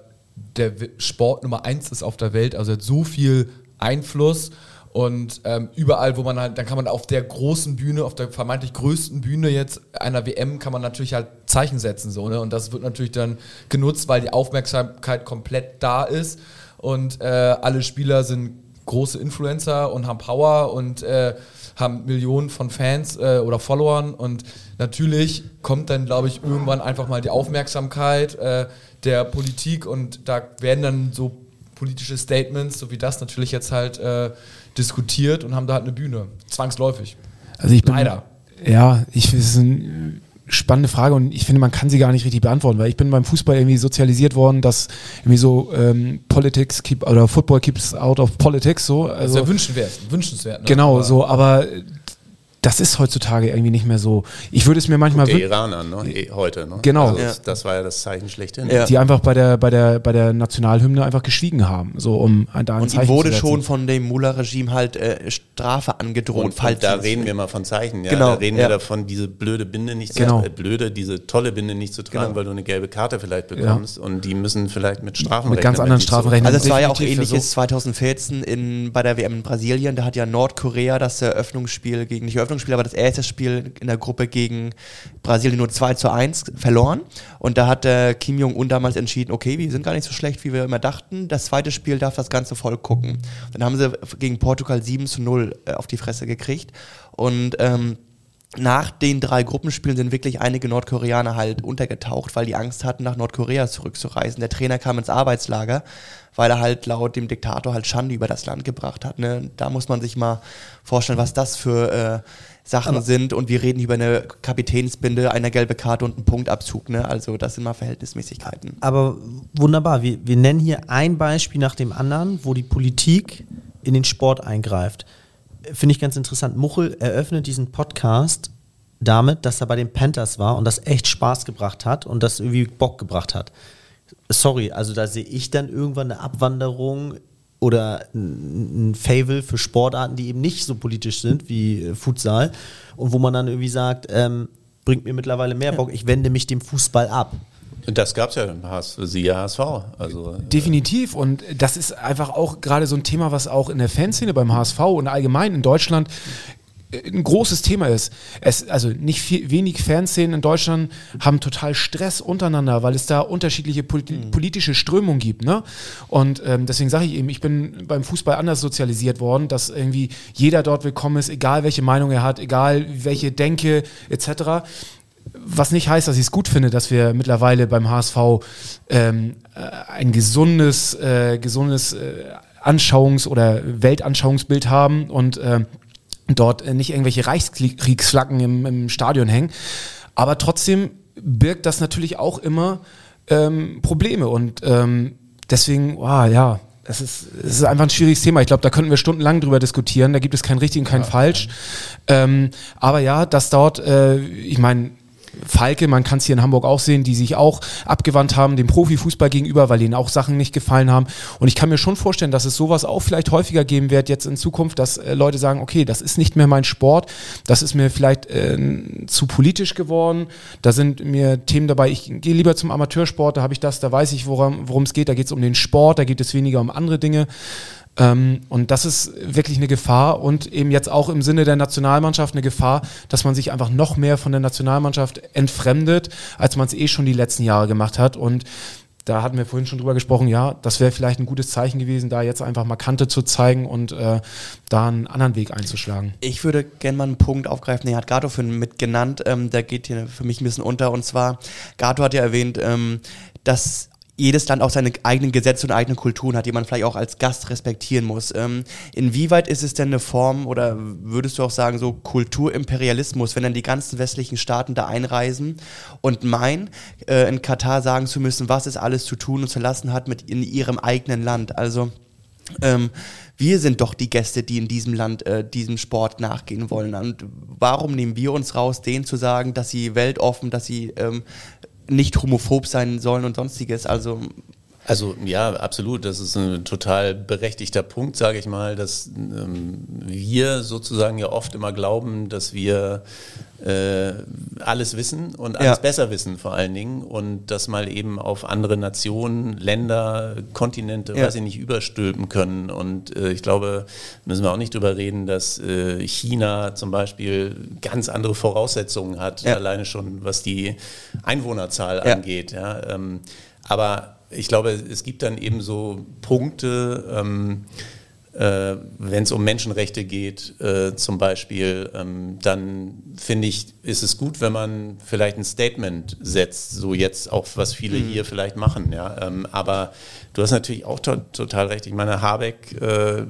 der Sport Nummer eins ist auf der Welt. Also hat so viel Einfluss Und ähm, überall, wo man halt, dann kann man auf der großen Bühne, auf der vermeintlich größten Bühne jetzt einer WM, kann man natürlich halt Zeichen setzen. So, ne? Und das wird natürlich dann genutzt, weil die Aufmerksamkeit komplett da ist. Und äh, alle Spieler sind große Influencer und haben Power und äh, haben Millionen von Fans äh, oder Followern. Und natürlich kommt dann, glaube ich, irgendwann einfach mal die Aufmerksamkeit äh, der Politik und da werden dann so politische Statements, so wie das natürlich jetzt halt äh, diskutiert und haben da halt eine Bühne. Zwangsläufig. Also ich bin, Leider. Ja, ich, das ist eine spannende Frage und ich finde, man kann sie gar nicht richtig beantworten, weil ich bin beim Fußball irgendwie sozialisiert worden, dass irgendwie so ähm, Politics keep oder Football keeps out of politics so. Also, das ist ja wünschenswert, wünschenswert. Ne? Genau, aber so, aber das ist heutzutage irgendwie nicht mehr so. Ich würde es mir manchmal wünschen. Iraner, ne? E heute, ne? Genau. Also ja. das, war ja das Zeichen schlechthin. Ja. Die einfach bei der, bei, der, bei der Nationalhymne einfach geschwiegen haben, so um da ein Und Zeichen wurde schon von dem Mullah-Regime halt äh, Strafe angedroht. Und, falls da reden wir mal von Zeichen, ja. Genau. Da reden wir davon, diese blöde Binde nicht zu genau. äh, blöde, diese tolle Binde nicht zu tragen, genau. weil du eine gelbe Karte vielleicht bekommst. Und die müssen vielleicht mit Strafen mit rechnen. Mit ganz anderen Strafen rechnen. Also es war ja auch ähnliches so 2014 in, bei der WM in Brasilien. Da hat ja Nordkorea das Eröffnungsspiel gegen, nicht Eröffnungsspiel, aber das erste Spiel Spiel in der Gruppe gegen Brasilien nur 2 zu 1 verloren. Und da hat äh, Kim Jong-un damals entschieden, okay, wir sind gar nicht so schlecht, wie wir immer dachten. Das zweite Spiel darf das ganze Volk gucken. Dann haben sie gegen Portugal 7 zu 0 äh, auf die Fresse gekriegt. Und ähm, nach den drei Gruppenspielen sind wirklich einige Nordkoreaner halt untergetaucht, weil die Angst hatten, nach Nordkorea zurückzureisen. Der Trainer kam ins Arbeitslager, weil er halt laut dem Diktator halt Schande über das Land gebracht hat. Ne? Da muss man sich mal vorstellen, was das für äh, Sachen aber sind und wir reden über eine Kapitänsbinde, eine gelbe Karte und einen Punktabzug. Ne? Also das sind mal Verhältnismäßigkeiten. Aber wunderbar, wir, wir nennen hier ein Beispiel nach dem anderen, wo die Politik in den Sport eingreift. Finde ich ganz interessant. Muchel eröffnet diesen Podcast damit, dass er bei den Panthers war und das echt Spaß gebracht hat und das irgendwie Bock gebracht hat. Sorry, also da sehe ich dann irgendwann eine Abwanderung oder ein Favel für Sportarten, die eben nicht so politisch sind wie äh, Futsal und wo man dann irgendwie sagt, ähm, bringt mir mittlerweile mehr Bock, ich wende mich dem Fußball ab. Das gab es ja im HS, siehe HSV. Also, äh, Definitiv. Und das ist einfach auch gerade so ein Thema, was auch in der Fanszene beim HSV und allgemein in Deutschland ein großes Thema ist. Es, also nicht viel, wenig Fanszenen in Deutschland haben total Stress untereinander, weil es da unterschiedliche mhm. politische Strömungen gibt. Ne? Und ähm, deswegen sage ich eben, ich bin beim Fußball anders sozialisiert worden, dass irgendwie jeder dort willkommen ist, egal welche Meinung er hat, egal welche Denke etc. Was nicht heißt, dass ich es gut finde, dass wir mittlerweile beim HSV ähm, äh, ein gesundes, äh, gesundes äh, Anschauungs- oder Weltanschauungsbild haben und äh, dort nicht irgendwelche Reichskriegsflaggen im, im Stadion hängen. Aber trotzdem birgt das natürlich auch immer ähm, Probleme und ähm, deswegen, wow, ja, es ist, es ist einfach ein schwieriges Thema. Ich glaube, da könnten wir stundenlang drüber diskutieren. Da gibt es kein richtig und kein ja, falsch. Ähm, aber ja, dass dort, äh, ich meine, Falke, man kann es hier in Hamburg auch sehen, die sich auch abgewandt haben dem Profifußball gegenüber, weil ihnen auch Sachen nicht gefallen haben. Und ich kann mir schon vorstellen, dass es sowas auch vielleicht häufiger geben wird jetzt in Zukunft, dass äh, Leute sagen, okay, das ist nicht mehr mein Sport, das ist mir vielleicht äh, zu politisch geworden, da sind mir Themen dabei, ich gehe lieber zum Amateursport, da habe ich das, da weiß ich, worum es geht, da geht es um den Sport, da geht es weniger um andere Dinge. Ähm, und das ist wirklich eine Gefahr und eben jetzt auch im Sinne der Nationalmannschaft eine Gefahr, dass man sich einfach noch mehr von der Nationalmannschaft entfremdet, als man es eh schon die letzten Jahre gemacht hat. Und da hatten wir vorhin schon drüber gesprochen, ja, das wäre vielleicht ein gutes Zeichen gewesen, da jetzt einfach mal Kante zu zeigen und äh, da einen anderen Weg einzuschlagen. Ich würde gerne mal einen Punkt aufgreifen, den hat Gato für mit genannt, ähm, der geht hier für mich ein bisschen unter und zwar, Gato hat ja erwähnt, ähm, dass jedes Land auch seine eigenen Gesetze und eigene Kulturen hat, die man vielleicht auch als Gast respektieren muss. Ähm, inwieweit ist es denn eine Form oder würdest du auch sagen, so Kulturimperialismus, wenn dann die ganzen westlichen Staaten da einreisen und meinen, äh, in Katar sagen zu müssen, was es alles zu tun und zu lassen hat mit in ihrem eigenen Land? Also ähm, wir sind doch die Gäste, die in diesem Land äh, diesem Sport nachgehen wollen. Und warum nehmen wir uns raus, denen zu sagen, dass sie weltoffen, dass sie ähm, nicht homophob sein sollen und sonstiges. Also Also ja, absolut. Das ist ein total berechtigter Punkt, sage ich mal, dass ähm, wir sozusagen ja oft immer glauben, dass wir äh, alles wissen und alles ja. besser wissen vor allen Dingen und das mal eben auf andere Nationen, Länder, Kontinente, ja. weiß ich nicht, überstülpen können. Und äh, ich glaube, müssen wir auch nicht drüber reden, dass äh, China zum Beispiel ganz andere Voraussetzungen hat, ja. alleine schon was die Einwohnerzahl angeht. Ja. Ähm, aber ich glaube, es gibt dann eben so Punkte, ähm, äh, wenn es um Menschenrechte geht, äh, zum Beispiel, ähm, dann finde ich, ist es gut, wenn man vielleicht ein Statement setzt, so jetzt auch, was viele mhm. hier vielleicht machen. Ja? Ähm, aber du hast natürlich auch to total recht. Ich meine, Habeck, äh,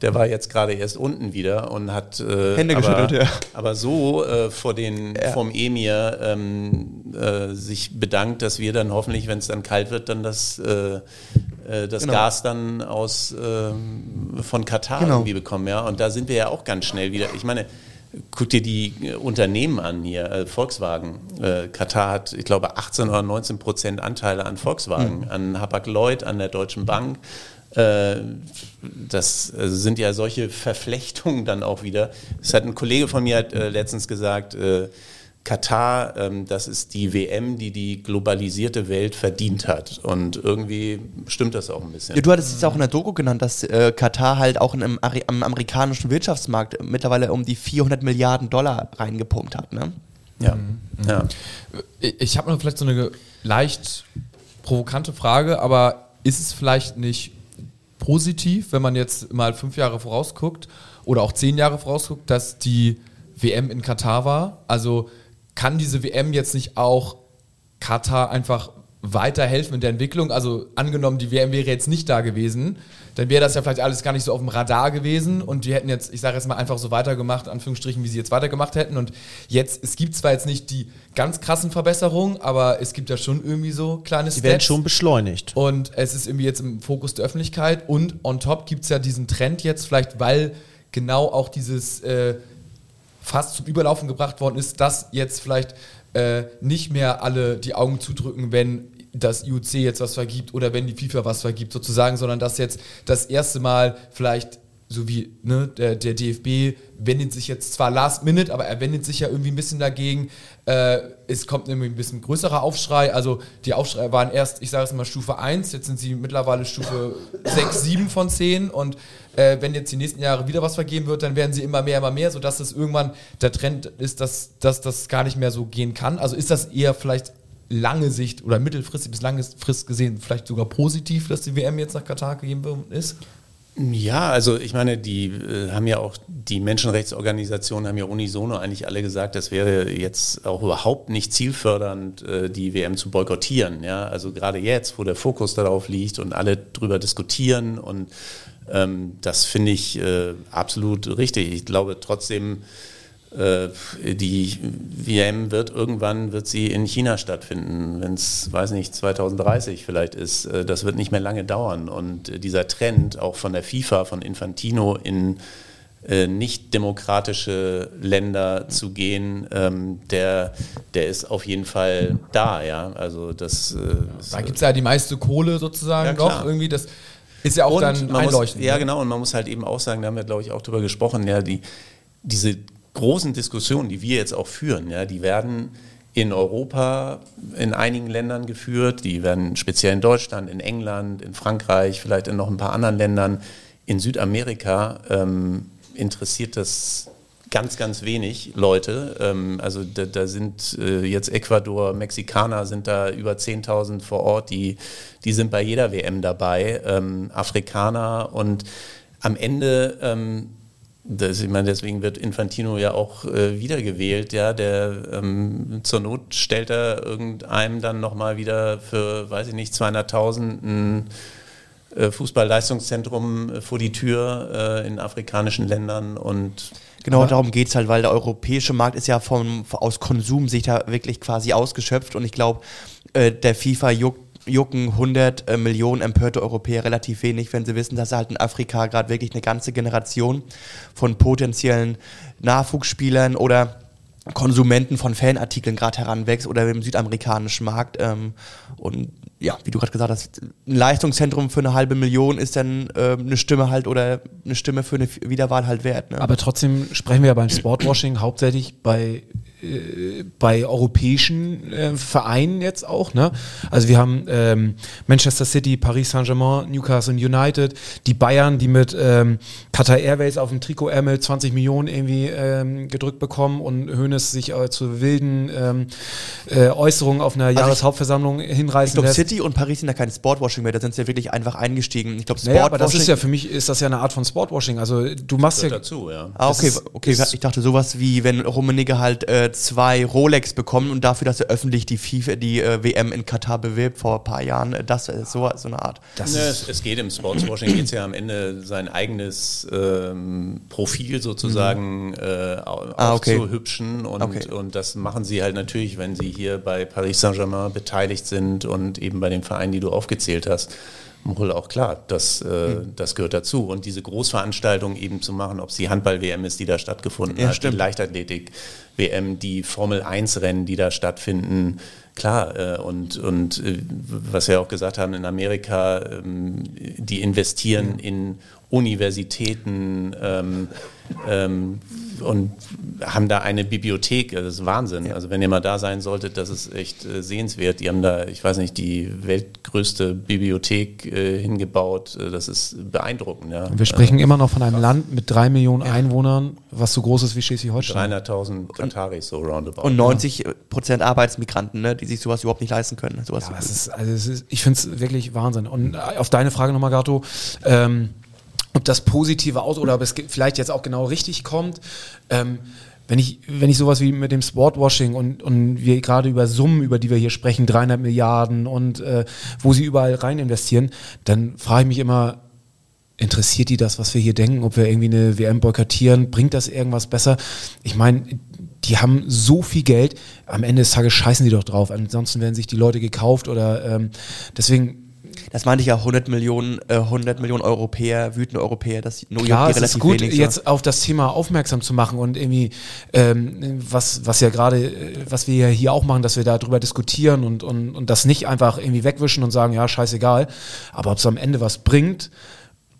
der war jetzt gerade erst unten wieder und hat äh, Hände geschüttelt, ja. Aber so äh, vor den, ja. vom Emir ähm, äh, sich bedankt, dass wir dann hoffentlich, wenn es dann kalt wird, dann das äh, äh, das genau. Gas dann aus ähm, von Katar genau. irgendwie bekommen, ja. Und da sind wir ja auch ganz schnell wieder. Ich meine, guck dir die äh, Unternehmen an hier, äh, Volkswagen. Äh, Katar hat, ich glaube, 18 oder 19 Prozent Anteile an Volkswagen, mhm. an Hapag-Lloyd, an der Deutschen Bank. Äh, das sind ja solche Verflechtungen dann auch wieder. Das hat ein Kollege von mir hat, äh, letztens gesagt, Katar, ähm, das ist die WM, die die globalisierte Welt verdient hat. Und irgendwie stimmt das auch ein bisschen. Ja, du hattest es auch in der Doku genannt, dass äh, Katar halt auch im, am amerikanischen Wirtschaftsmarkt mittlerweile um die 400 Milliarden Dollar reingepumpt hat. Ne? Ja. Mhm. ja. Ich habe noch vielleicht so eine leicht provokante Frage, aber ist es vielleicht nicht positiv, wenn man jetzt mal fünf Jahre vorausguckt oder auch zehn Jahre vorausguckt, dass die WM in Katar war? Also kann diese WM jetzt nicht auch Katar einfach weiterhelfen in der Entwicklung? Also angenommen, die WM wäre jetzt nicht da gewesen, dann wäre das ja vielleicht alles gar nicht so auf dem Radar gewesen und die hätten jetzt, ich sage jetzt mal, einfach so weitergemacht, Anführungsstrichen, wie sie jetzt weitergemacht hätten. Und jetzt, es gibt zwar jetzt nicht die ganz krassen Verbesserungen, aber es gibt ja schon irgendwie so kleine Steps. Die werden schon beschleunigt. Und es ist irgendwie jetzt im Fokus der Öffentlichkeit und on top gibt es ja diesen Trend jetzt, vielleicht weil genau auch dieses... Äh, fast zum Überlaufen gebracht worden ist, dass jetzt vielleicht äh, nicht mehr alle die Augen zudrücken, wenn das IOC jetzt was vergibt oder wenn die FIFA was vergibt sozusagen, sondern dass jetzt das erste Mal vielleicht so wie ne, der, der, DFB wendet sich jetzt zwar last minute, aber er wendet sich ja irgendwie ein bisschen dagegen. Äh, es kommt nämlich ein bisschen größerer Aufschrei. Also die Aufschrei waren erst, ich sage es mal, Stufe 1, jetzt sind sie mittlerweile Stufe 6, 7 von 10 und äh, wenn jetzt die nächsten Jahre wieder was vergeben wird, dann werden sie immer mehr, immer mehr, sodass es irgendwann der Trend ist, dass, dass das gar nicht mehr so gehen kann. Also ist das eher vielleicht lange Sicht oder mittelfristig bis lange Frist gesehen vielleicht sogar positiv, dass die WM jetzt nach Katar gegeben ist? Ja, also ich meine, die äh, haben ja auch, die Menschenrechtsorganisationen haben ja unisono eigentlich alle gesagt, das wäre jetzt auch überhaupt nicht zielfördernd, äh, die WM zu boykottieren. Ja? Also gerade jetzt, wo der Fokus darauf liegt und alle drüber diskutieren und ähm, das finde ich äh, absolut richtig. Ich glaube trotzdem, die WM wird irgendwann wird sie in China stattfinden, wenn es, weiß nicht, 2030 vielleicht ist. Äh, das wird nicht mehr lange dauern. Und äh, dieser Trend auch von der FIFA, von Infantino in äh, nicht demokratische Länder zu gehen, ähm, der, der ist auf jeden Fall da, ja. Also das. Äh, da gibt es ja die meiste Kohle sozusagen ja, noch irgendwie. Das ist ja auch und dann einleuchtend. Muss, ja, ne? genau. Und man muss halt eben auch sagen, da haben wir, glaube ich, auch drüber gesprochen, ja, die, diese großen Diskussionen, die wir jetzt auch führen, ja, die werden in Europa in einigen Ländern geführt, die werden speziell in Deutschland, in England, in Frankreich, vielleicht in noch ein paar anderen Ländern. In Südamerika ähm, interessiert das ganz, ganz wenig Leute. Ähm, also da, da sind äh, jetzt Ecuador, Mexikaner sind da über 10.000 vor Ort, die, die sind bei jeder WM dabei, ähm, Afrikaner und am Ende ähm, das, ich meine, deswegen wird Infantino ja auch äh, wiedergewählt, ja, der ähm, zur Not stellt er irgendeinem dann nochmal wieder für, weiß ich nicht, 200.000 ein äh, Fußballleistungszentrum äh, vor die Tür äh, in afrikanischen Ländern und Genau, darum geht es halt, weil der europäische Markt ist ja vom, aus Konsumsicht da wirklich quasi ausgeschöpft und ich glaube, äh, der FIFA juckt jucken 100 äh, Millionen empörte Europäer relativ wenig, wenn sie wissen, dass halt in Afrika gerade wirklich eine ganze Generation von potenziellen Nachwuchsspielern oder Konsumenten von Fanartikeln gerade heranwächst oder im südamerikanischen Markt. Ähm, und ja, wie du gerade gesagt hast, ein Leistungszentrum für eine halbe Million ist dann äh, eine Stimme halt oder eine Stimme für eine Wiederwahl halt wert. Ne? Aber trotzdem sprechen wir ja beim Sportwashing hauptsächlich bei äh, bei europäischen äh, Vereinen jetzt auch. Ne? Also wir haben ähm, Manchester City, Paris Saint-Germain, Newcastle United, die Bayern, die mit ähm, Qatar Airways auf dem Trikot-Ärmel 20 Millionen irgendwie ähm, gedrückt bekommen und Hoeneß sich äh, zu wilden ähm, äh, Äußerungen auf einer also Jahreshauptversammlung hinreißen Ich glaube, City und Paris sind ja kein Sportwashing mehr, da sind sie ja wirklich einfach eingestiegen. Ich glaube, Sportwashing... Naja, aber das ist ja für mich, ist das ja eine Art von Sportwashing. Also du machst ja... dazu, ja. Ah, okay, okay. ich dachte sowas wie, wenn Rummenigge halt äh, zwei Rolex bekommen und dafür, dass er öffentlich die FIFA, die äh, WM in Katar bewirbt vor ein paar Jahren. Äh, das ist so, so eine Art. Ja, es, es, geht im Sportswashing geht es ja am Ende sein eigenes ähm, Profil sozusagen mhm. äh, ah, okay. aufzuhübschen und, okay. und das machen sie halt natürlich, wenn sie hier bei Paris Saint-Germain beteiligt sind und eben bei den Vereinen, die du aufgezählt hast wohl auch klar, das, äh, mhm. das gehört dazu. Und diese Großveranstaltung eben zu machen, ob es die Handball-WM ist, die da stattgefunden ja, hat, stimmt. die Leichtathletik-WM, die Formel-1-Rennen, die da stattfinden, klar. Äh, und und äh, was wir auch gesagt haben, in Amerika, ähm, die investieren mhm. in Universitäten ähm, und haben da eine Bibliothek, das ist Wahnsinn. Ja. Also wenn ihr mal da sein solltet, das ist echt äh, sehenswert. Die haben da, ich weiß nicht, die weltgrößte Bibliothek äh, hingebaut. Äh, das ist beeindruckend. Ja. Wir sprechen immer noch von einem Land mit drei Millionen Einwohnern, was so groß ist wie Schleswig-Holstein. 300.000 Kataris so roundabout. Und 90 Prozent Arbeitsmigranten, ne, die sich sowas überhaupt nicht leisten können. Sowas ja, ist, also ist, ich finde es wirklich Wahnsinn. Und auf deine Frage nochmal, Gato, ähm, ob das positive aus oder ob es vielleicht jetzt auch genau richtig kommt. Ähm, wenn ich, wenn ich sowas wie mit dem Sportwashing und, und wir gerade über Summen, über die wir hier sprechen, 300 Milliarden und äh, wo sie überall rein investieren, dann frage ich mich immer, interessiert die das, was wir hier denken, ob wir irgendwie eine WM boykottieren, bringt das irgendwas besser? Ich meine, die haben so viel Geld, am Ende des Tages scheißen die doch drauf, ansonsten werden sich die Leute gekauft oder ähm, deswegen das meinte ich ja, 100 Millionen, äh, 100 Millionen Europäer, wütende Europäer, dass New York Klar, es relativ ist gut, wenig, jetzt auf das Thema aufmerksam zu machen und irgendwie, ähm, was, was ja gerade, äh, was wir ja hier auch machen, dass wir darüber diskutieren und, und, und das nicht einfach irgendwie wegwischen und sagen, ja, scheißegal, aber ob es am Ende was bringt,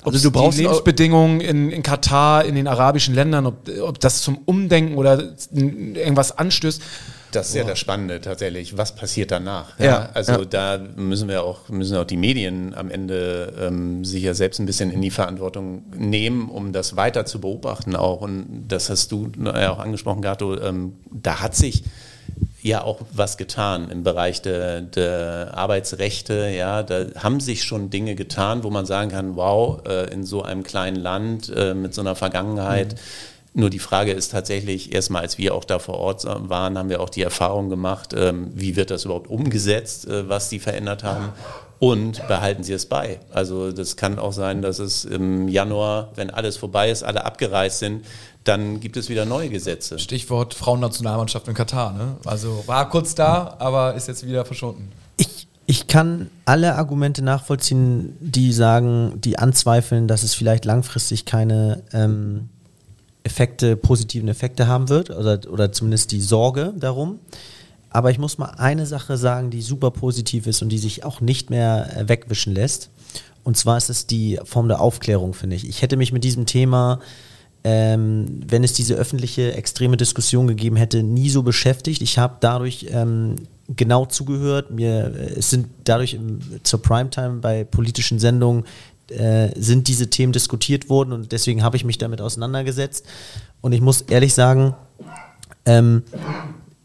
ob also du brauchst die Lebensbedingungen in, in Katar, in den arabischen Ländern, ob, ob das zum Umdenken oder irgendwas anstößt, das ist ja das Spannende tatsächlich. Was passiert danach? Ja, ja also ja. da müssen wir auch, müssen auch die Medien am Ende ähm, sich ja selbst ein bisschen in die Verantwortung nehmen, um das weiter zu beobachten auch. Und das hast du ja auch angesprochen, Gato. Ähm, da hat sich ja auch was getan im Bereich der, der, Arbeitsrechte. Ja, da haben sich schon Dinge getan, wo man sagen kann, wow, äh, in so einem kleinen Land äh, mit so einer Vergangenheit. Mhm nur die Frage ist tatsächlich, erstmal als wir auch da vor Ort waren, haben wir auch die Erfahrung gemacht, ähm, wie wird das überhaupt umgesetzt, äh, was sie verändert haben. Und behalten Sie es bei. Also das kann auch sein, dass es im Januar, wenn alles vorbei ist, alle abgereist sind, dann gibt es wieder neue Gesetze. Stichwort Frauennationalmannschaft in Katar. Ne? Also war kurz da, aber ist jetzt wieder verschwunden. Ich, ich kann alle Argumente nachvollziehen, die sagen, die anzweifeln, dass es vielleicht langfristig keine ähm, Effekte, positiven Effekte haben wird oder, oder zumindest die Sorge darum. Aber ich muss mal eine Sache sagen, die super positiv ist und die sich auch nicht mehr äh, wegwischen lässt. Und zwar ist es die Form der Aufklärung, finde ich. Ich hätte mich mit diesem Thema, ähm, wenn es diese öffentliche extreme Diskussion gegeben hätte, nie so beschäftigt. Ich habe dadurch ähm, genau zugehört. Mir, äh, es sind dadurch im, zur Primetime bei politischen Sendungen äh, sind diese Themen diskutiert worden und deswegen habe ich mich damit auseinandergesetzt. Und ich muss ehrlich sagen, ähm,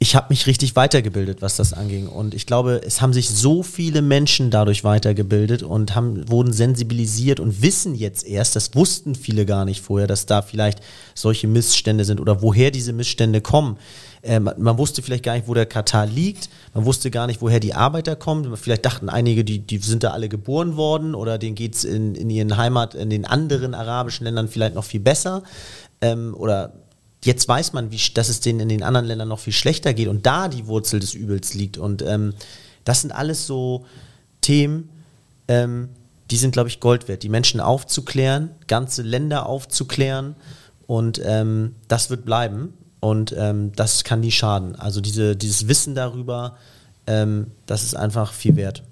ich habe mich richtig weitergebildet, was das anging. Und ich glaube, es haben sich so viele Menschen dadurch weitergebildet und haben, wurden sensibilisiert und wissen jetzt erst, das wussten viele gar nicht vorher, dass da vielleicht solche Missstände sind oder woher diese Missstände kommen. Äh, man, man, wusste vielleicht gar nicht, wo der Katar liegt. Man wusste gar nicht, woher die Arbeiter kommen. Vielleicht dachten einige, die, die sind da alle geboren worden oder denen geht es in, in ihren Heimat, in den anderen arabischen Ländern vielleicht noch viel besser. Ähm, oder jetzt weiß man, wie, dass es denen in den anderen Ländern noch viel schlechter geht und da die Wurzel des Übels liegt. Und ähm, das sind alles so Themen, ähm, die sind, glaube ich, Gold wert. Die Menschen aufzuklären, ganze Länder aufzuklären und ähm, das wird bleiben. Und ähm, das kann nie schaden. Also diese, dieses Wissen darüber, ähm, das ist einfach viel wert.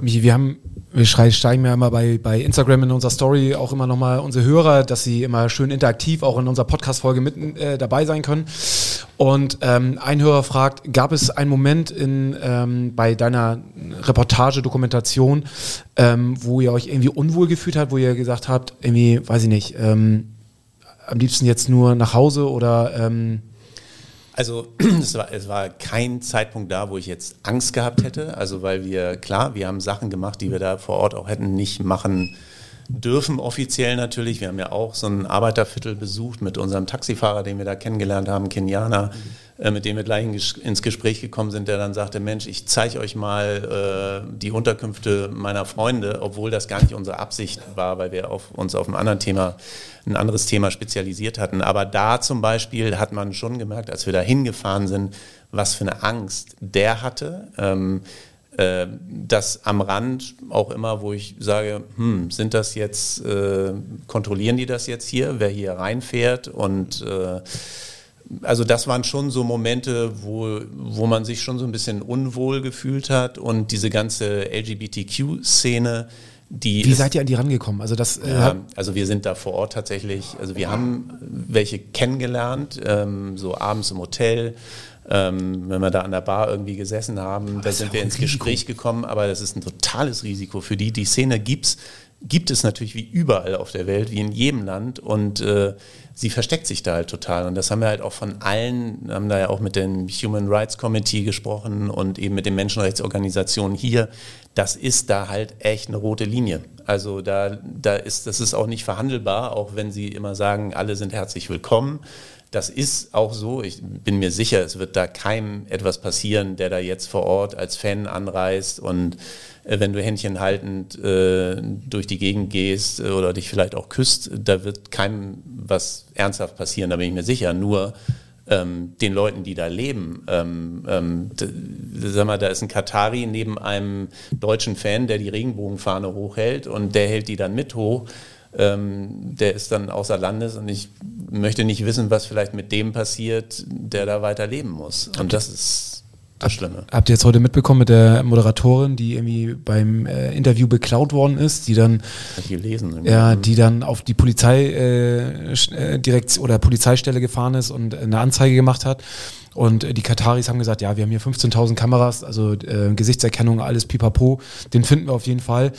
Michi, wir haben wir steigen ja immer bei, bei Instagram in unserer Story auch immer nochmal unsere Hörer, dass sie immer schön interaktiv auch in unserer Podcast-Folge mit äh, dabei sein können. Und ähm, ein Hörer fragt, gab es einen Moment in, ähm, bei deiner Reportage, Dokumentation, ähm, wo ihr euch irgendwie unwohl gefühlt habt, wo ihr gesagt habt, irgendwie, weiß ich nicht, ähm, am liebsten jetzt nur nach Hause oder ähm, also es war, es war kein Zeitpunkt da, wo ich jetzt Angst gehabt hätte. Also weil wir, klar, wir haben Sachen gemacht, die wir da vor Ort auch hätten nicht machen dürfen, offiziell natürlich. Wir haben ja auch so ein Arbeiterviertel besucht mit unserem Taxifahrer, den wir da kennengelernt haben, Kenianer. Mhm äh, mit dem wir gleich ins Gespräch gekommen sind, der dann sagte, Mensch, ich zeige euch mal äh, die Unterkünfte meiner Freunde, obwohl das gar nicht unsere Absicht war, weil wir auf, uns auf ein anderes Thema, ein anderes Thema spezialisiert hatten. Aber da zum Beispiel hat man schon gemerkt, als wir da hingefahren sind, was für eine Angst der hatte. Ähm, äh, das am Rand auch immer, wo ich sage, hm, sind das jetzt, äh, kontrollieren die das jetzt hier, wer hier reinfährt und äh, also das waren schon so Momente, wo, wo man sich schon so ein bisschen unwohl gefühlt hat und diese ganze LGBTQ-Szene, die. Wie seid ihr an die rangekommen? Also das. Äh ja, also wir sind da vor Ort tatsächlich. Also wir haben welche kennengelernt, ähm, so abends im Hotel. Ähm, wenn wir da an der Bar irgendwie gesessen haben, da sind wir ins Risiko. Gespräch gekommen, aber das ist ein totales Risiko für die. Die Szene gibt's, gibt es natürlich wie überall auf der Welt, wie in jedem Land und äh, sie versteckt sich da halt total. Und das haben wir halt auch von allen, haben da ja auch mit dem Human Rights Committee gesprochen und eben mit den Menschenrechtsorganisationen hier. Das ist da halt echt eine rote Linie. Also da, da ist, das ist auch nicht verhandelbar, auch wenn sie immer sagen, alle sind herzlich willkommen. Das ist auch so. Ich bin mir sicher, es wird da keinem etwas passieren, der da jetzt vor Ort als Fan anreist und äh, wenn du Händchen haltend äh, durch die Gegend gehst äh, oder dich vielleicht auch küsst, da wird keinem was ernsthaft passieren, da bin ich mir sicher. Nur ähm, den Leuten, die da leben, ähm, ähm, sag mal, da ist ein Katari neben einem deutschen Fan, der die Regenbogenfahne hochhält und der hält die dann mit hoch. Ähm, der ist dann außer Landes und ich möchte nicht wissen, was vielleicht mit dem passiert, der da weiter leben muss. Und das ist das Schlimme. Habt ihr jetzt heute mitbekommen mit der Moderatorin, die irgendwie beim äh, Interview beklaut worden ist, die dann gelesen, ja, die dann auf die Polizei äh, äh direkt oder Polizeistelle gefahren ist und eine Anzeige gemacht hat. Und äh, die Kataris haben gesagt, ja, wir haben hier 15.000 Kameras, also äh, Gesichtserkennung, alles pipapo, den finden wir auf jeden Fall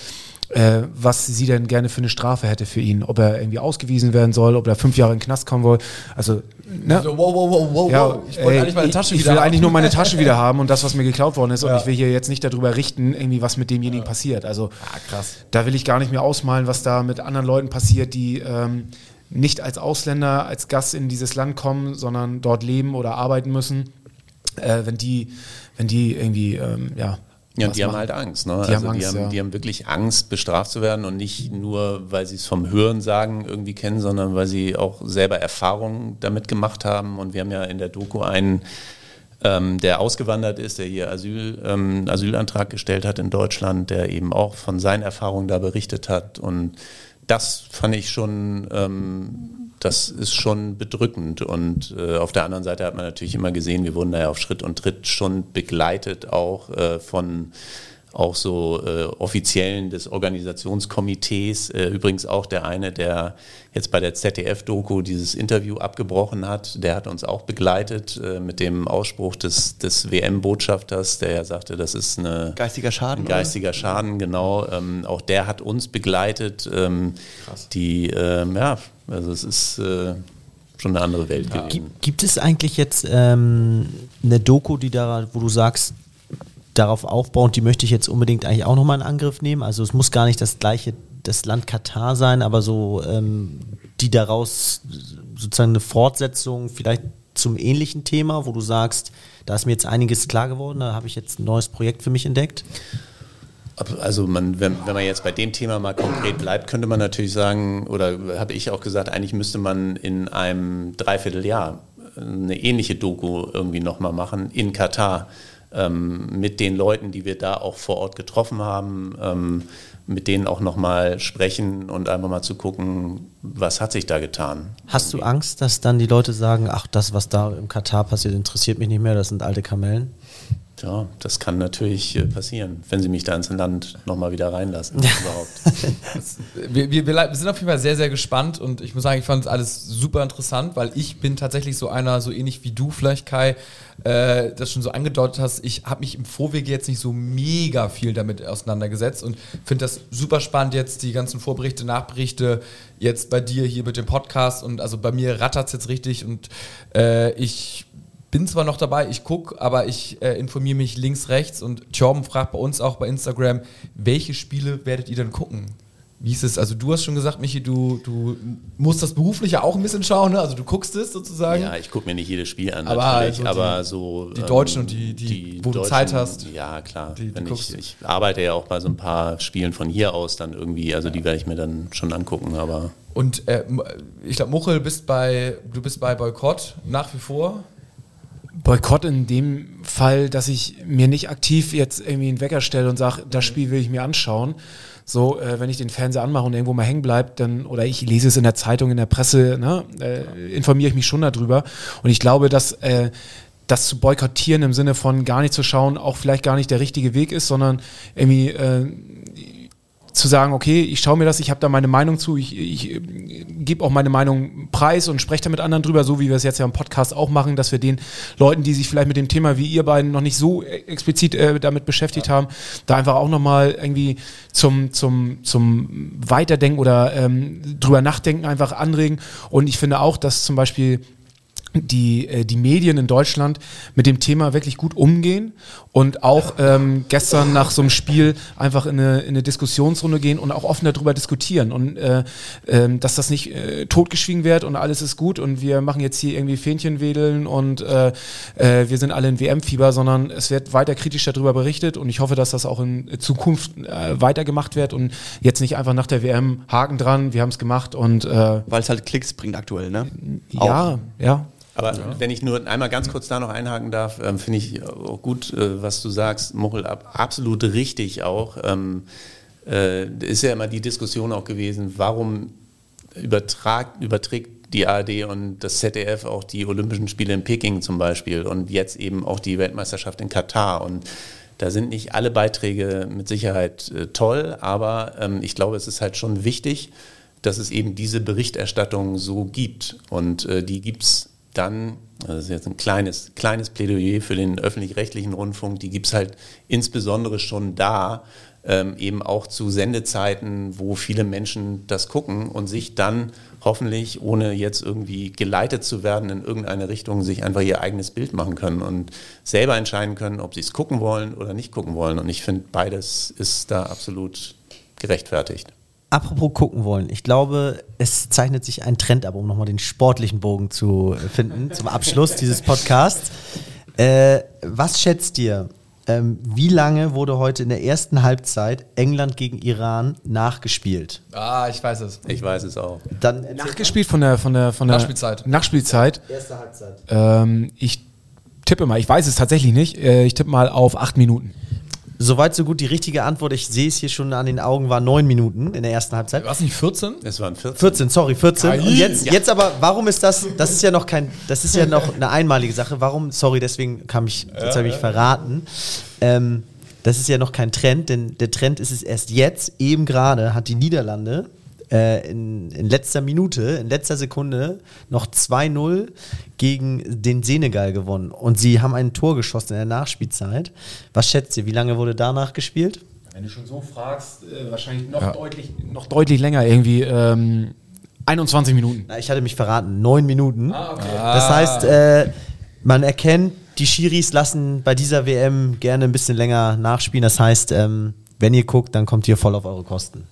äh, was sie denn gerne für eine Strafe hätte für ihn. Ob er irgendwie ausgewiesen werden soll, ob er fünf Jahre in den Knast kommen will. Also, ne? Also, wow, wow, wow, wow, ja, Ich wollte eigentlich meine Tasche ich, wieder Ich will haben. eigentlich nur meine Tasche wieder haben und das, was mir geklaut worden ist. Ja. Und ich will hier jetzt nicht darüber richten, irgendwie, was mit demjenigen ja. passiert. Also, ja, krass. Da will ich gar nicht mehr ausmalen, was da mit anderen Leuten passiert, die ähm, nicht als Ausländer, als Gast in dieses Land kommen, sondern dort leben oder arbeiten müssen. Äh, wenn die, wenn die irgendwie, ähm, ja, ja, und die machen. haben halt Angst. Ne? Die, also haben Angst, die, haben, ja. die haben wirklich Angst, bestraft zu werden und nicht nur, weil sie es vom Hören sagen irgendwie kennen, sondern weil sie auch selber Erfahrungen damit gemacht haben. Und wir haben ja in der Doku einen, ähm, der ausgewandert ist, der hier Asyl, ähm, Asylantrag gestellt hat in Deutschland, der eben auch von seinen Erfahrungen da berichtet hat. Und das fand ich schon ähm, das ist schon bedrückend. Und äh, auf der anderen Seite hat man natürlich immer gesehen, wir wurden da ja auf Schritt und Tritt schon begleitet, auch äh, von auch so äh, Offiziellen des Organisationskomitees. Äh, übrigens auch der eine, der jetzt bei der ZDF-Doku dieses Interview abgebrochen hat, der hat uns auch begleitet äh, mit dem Ausspruch des, des WM-Botschafters, der ja sagte, das ist eine geistiger Schaden. Ein geistiger oder? Schaden, genau. Ähm, auch der hat uns begleitet. Ähm, Krass. Die, ähm, ja, also es ist äh, schon eine andere Welt ja. gewesen. Gibt es eigentlich jetzt ähm, eine Doku, die da, wo du sagst, darauf aufbauend, die möchte ich jetzt unbedingt eigentlich auch nochmal in Angriff nehmen. Also es muss gar nicht das gleiche, das Land Katar sein, aber so ähm, die daraus sozusagen eine Fortsetzung vielleicht zum ähnlichen Thema, wo du sagst, da ist mir jetzt einiges klar geworden, da habe ich jetzt ein neues Projekt für mich entdeckt. Also man, wenn, wenn man jetzt bei dem Thema mal konkret bleibt, könnte man natürlich sagen, oder habe ich auch gesagt, eigentlich müsste man in einem Dreivierteljahr eine ähnliche Doku irgendwie nochmal machen in Katar ähm, mit den Leuten, die wir da auch vor Ort getroffen haben, ähm, mit denen auch nochmal sprechen und einfach mal zu gucken, was hat sich da getan. Hast du Angst, dass dann die Leute sagen, ach, das, was da im Katar passiert, interessiert mich nicht mehr, das sind alte Kamellen? Ja, das kann natürlich äh, passieren, wenn sie mich da ins Land nochmal wieder reinlassen. Ja. wir, wir, wir, sind auf jeden Fall sehr, sehr gespannt und ich muss sagen, ich fand es alles super interessant, weil ich bin tatsächlich so einer, so ähnlich wie du vielleicht, Kai, äh, das schon so angedeutet hast. Ich habe mich im Vorwege jetzt nicht so mega viel damit auseinandergesetzt und finde das super spannend jetzt, die ganzen Vorberichte, Nachberichte, jetzt bei dir hier mit dem Podcast und also bei mir rattert es jetzt richtig und äh, ich bin zwar noch dabei, ich gucke, aber ich äh, informiere mich links, rechts und Torben fragt bei uns auch bei Instagram, welche Spiele werdet ihr denn gucken? Wie ist es? Also du hast schon gesagt, Michi, du, du musst das berufliche auch ein bisschen schauen, ne? Also du guckst es sozusagen. Ja, ich gucke mir nicht jedes Spiel an, aber natürlich, also aber die, so. Die Deutschen ähm, und die, die, die wo Deutschen, du Zeit hast. Ja, klar. Die, Wenn ich, ich, arbeite ja auch bei so ein paar Spielen von hier aus dann irgendwie, also ja. die werde ich mir dann schon angucken, aber. Und äh, ich glaube, Muchel, bist bei, du bist bei Boykott nach wie vor. Boykott in dem Fall, dass ich mir nicht aktiv jetzt irgendwie einen Wecker stelle und sage, das Spiel will ich mir anschauen. So, äh, wenn ich den Fernseher anmache und irgendwo mal hängen bleibt, dann, oder ich lese es in der Zeitung, in der Presse, ne, äh, informiere ich mich schon darüber. Und ich glaube, dass äh, das zu boykottieren im Sinne von gar nicht zu schauen, auch vielleicht gar nicht der richtige Weg ist, sondern irgendwie äh, zu sagen, okay, ich schaue mir das, ich habe da meine Meinung zu, ich, ich äh, gebe auch meine Meinung preis und spreche da mit anderen drüber, so wie wir es jetzt ja im Podcast auch machen, dass wir den Leuten, die sich vielleicht mit dem Thema wie ihr beiden noch nicht so explizit äh, damit beschäftigt ja. haben, da einfach auch nochmal irgendwie zum, zum, zum Weiterdenken oder ähm, drüber nachdenken einfach anregen. Und ich finde auch, dass zum Beispiel die, äh, die Medien in Deutschland mit dem Thema wirklich gut umgehen und auch ähm, gestern nach so einem Spiel einfach in eine, in eine Diskussionsrunde gehen und auch offen darüber diskutieren und äh, äh, dass das nicht äh, totgeschwiegen wird und alles ist gut und wir machen jetzt hier irgendwie Fähnchenwedeln und äh, äh, wir sind alle in WM-Fieber, sondern es wird weiter kritisch darüber berichtet und ich hoffe, dass das auch in Zukunft äh, weitergemacht wird und jetzt nicht einfach nach der WM Haken dran, wir haben es gemacht und äh, weil es halt Klicks bringt aktuell, ne? Ja, auch. ja. Aber ja. wenn ich nur einmal ganz kurz da noch einhaken darf, ähm, finde ich auch gut, äh, was du sagst, Muchel, absolut richtig auch. Ähm, äh, ist ja immer die Diskussion auch gewesen, warum übertragt, überträgt die ARD und das ZDF auch die Olympischen Spiele in Peking zum Beispiel und jetzt eben auch die Weltmeisterschaft in Katar. Und da sind nicht alle Beiträge mit Sicherheit äh, toll, aber ähm, ich glaube, es ist halt schon wichtig, dass es eben diese Berichterstattung so gibt. Und äh, die gibt es dann, das ist jetzt ein kleines, kleines Plädoyer für den öffentlich-rechtlichen Rundfunk, die gibt es halt insbesondere schon da, ähm, eben auch zu Sendezeiten, wo viele Menschen das gucken und sich dann hoffentlich, ohne jetzt irgendwie geleitet zu werden in irgendeine Richtung, sich einfach ihr eigenes Bild machen können und selber entscheiden können, ob sie es gucken wollen oder nicht gucken wollen. Und ich finde, beides ist da absolut gerechtfertigt. Apropos gucken wollen, ich glaube, es zeichnet sich ein Trend ab, um nochmal den sportlichen Bogen zu finden, zum Abschluss dieses Podcasts. Äh, was schätzt ihr? Ähm, wie lange wurde heute in der ersten Halbzeit England gegen Iran nachgespielt? Ah, ich weiß es. Ich weiß es auch. Dann nachgespielt von der von der von der Nachspielzeit. Nachspielzeit. Erste Halbzeit. Ähm, ich tippe mal, ich weiß es tatsächlich nicht. Äh, ich tippe mal auf acht Minuten. Soweit so gut. Die richtige Antwort, ich sehe es hier schon an den Augen, war neun Minuten in der ersten Halbzeit. War es nicht 14? Es waren 14. 14, sorry, 14. Geil. Und jetzt, ja. jetzt aber, warum ist das, das ist ja noch kein, das ist ja noch eine einmalige Sache. Warum, sorry, deswegen kam ich, jetzt ja, habe ich verraten. Ähm, das ist ja noch kein Trend, denn der Trend ist es erst jetzt, eben gerade hat die Niederlande äh, in, in, letzter Minute, in letzter Sekunde noch 2-0 gegen den Senegal gewonnen. Und sie haben ein Tor geschossen in der Nachspielzeit. Was schätzt ihr, wie lange wurde danach gespielt? Wenn du schon so fragst, äh, wahrscheinlich noch, ja. deutlich, noch deutlich länger, irgendwie ähm, 21 Minuten. Na, ich hatte mich verraten, 9 Minuten. Ah, okay. Das heißt, äh, man erkennt, die Schiris lassen bei dieser WM gerne ein bisschen länger nachspielen. Das heißt, ähm, wenn ihr guckt, dann kommt ihr voll auf eure Kosten.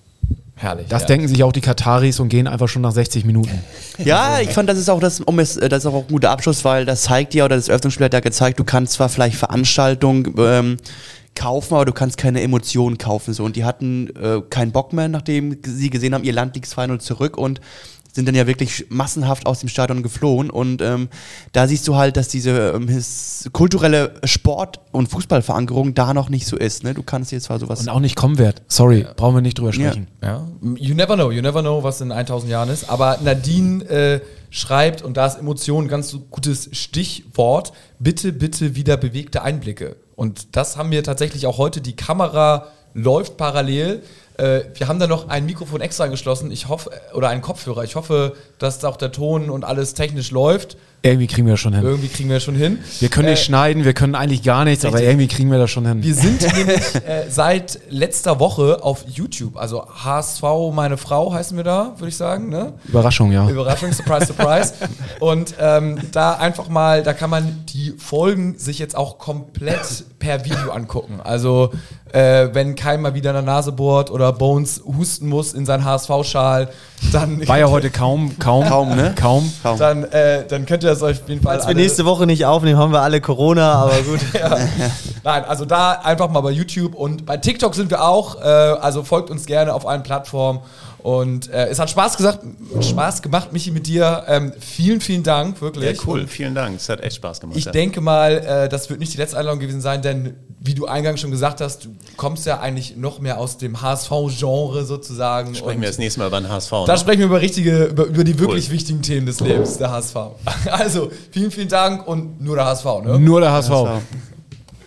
Herrlich. Das ja. denken sich auch die Kataris und gehen einfach schon nach 60 Minuten. Ja, ich fand, das ist auch das, um es, das ist auch ein guter Abschluss, weil das zeigt ja, oder das Öffnungsspiel hat ja gezeigt, du kannst zwar vielleicht Veranstaltungen ähm, kaufen, aber du kannst keine Emotionen kaufen. So. Und die hatten äh, keinen Bock mehr, nachdem sie gesehen haben, ihr Land liegt 2-0 zurück und sind dann ja wirklich massenhaft aus dem Stadion geflohen. Und ähm, da siehst du halt, dass diese ähm, kulturelle Sport- und Fußballverankerung da noch nicht so ist. Ne? Du kannst jetzt zwar sowas. Und auch nicht kommen wird. Sorry, ja. brauchen wir nicht drüber sprechen. Ja. ja. You never know, you never know, was in 1000 Jahren ist. Aber Nadine äh, schreibt, und da ist Emotion ein ganz gutes Stichwort, bitte, bitte wieder bewegte Einblicke. Und das haben wir tatsächlich auch heute. Die Kamera läuft parallel. Äh, wir haben da noch ein Mikrofon extra angeschlossen. Ich hoffe, oder einen Kopfhörer. Ich hoffe, dass auch der Ton und alles technisch läuft. Irgendwie kriegen wir das schon hin. Irgendwie kriegen wir das schon hin. Wir können nicht äh, schneiden, wir können eigentlich gar nichts, richtig. aber irgendwie kriegen wir das schon hin. Wir sind nämlich äh, seit letzter Woche auf YouTube. Also HSV, meine Frau heißen wir da, würde ich sagen. Ne? Überraschung, ja. Überraschung, surprise, surprise. Und ähm, da einfach mal, da kann man die Folgen sich jetzt auch komplett per Video angucken. Also äh, wenn Kai mal wieder in der Nase bohrt oder Bones husten muss in seinen HSV-Schal, dann. War ja heute kaum, kaum, kaum, ne? Kaum. Dann, äh, dann könnt ihr das euch auf jeden Fall. Falls wir nächste Woche nicht aufnehmen, haben wir alle Corona, aber gut. ja. Nein, also da einfach mal bei YouTube und bei TikTok sind wir auch. Äh, also folgt uns gerne auf allen Plattformen. Und äh, es hat Spaß gesagt, Spaß gemacht, Michi, mit dir. Ähm, vielen, vielen Dank, wirklich. Ja, cool, und vielen Dank. Es hat echt Spaß gemacht. Ich ja. denke mal, äh, das wird nicht die letzte Einladung gewesen sein, denn wie du eingangs schon gesagt hast, du kommst ja eigentlich noch mehr aus dem HSV-Genre sozusagen. Sprechen wir das nächste Mal über den HSV. Da ne? sprechen wir über richtige, über, über die wirklich cool. wichtigen Themen des Lebens, der HSV. Also, vielen, vielen Dank und nur der HSV, ne? Nur der HSV. Der HSV.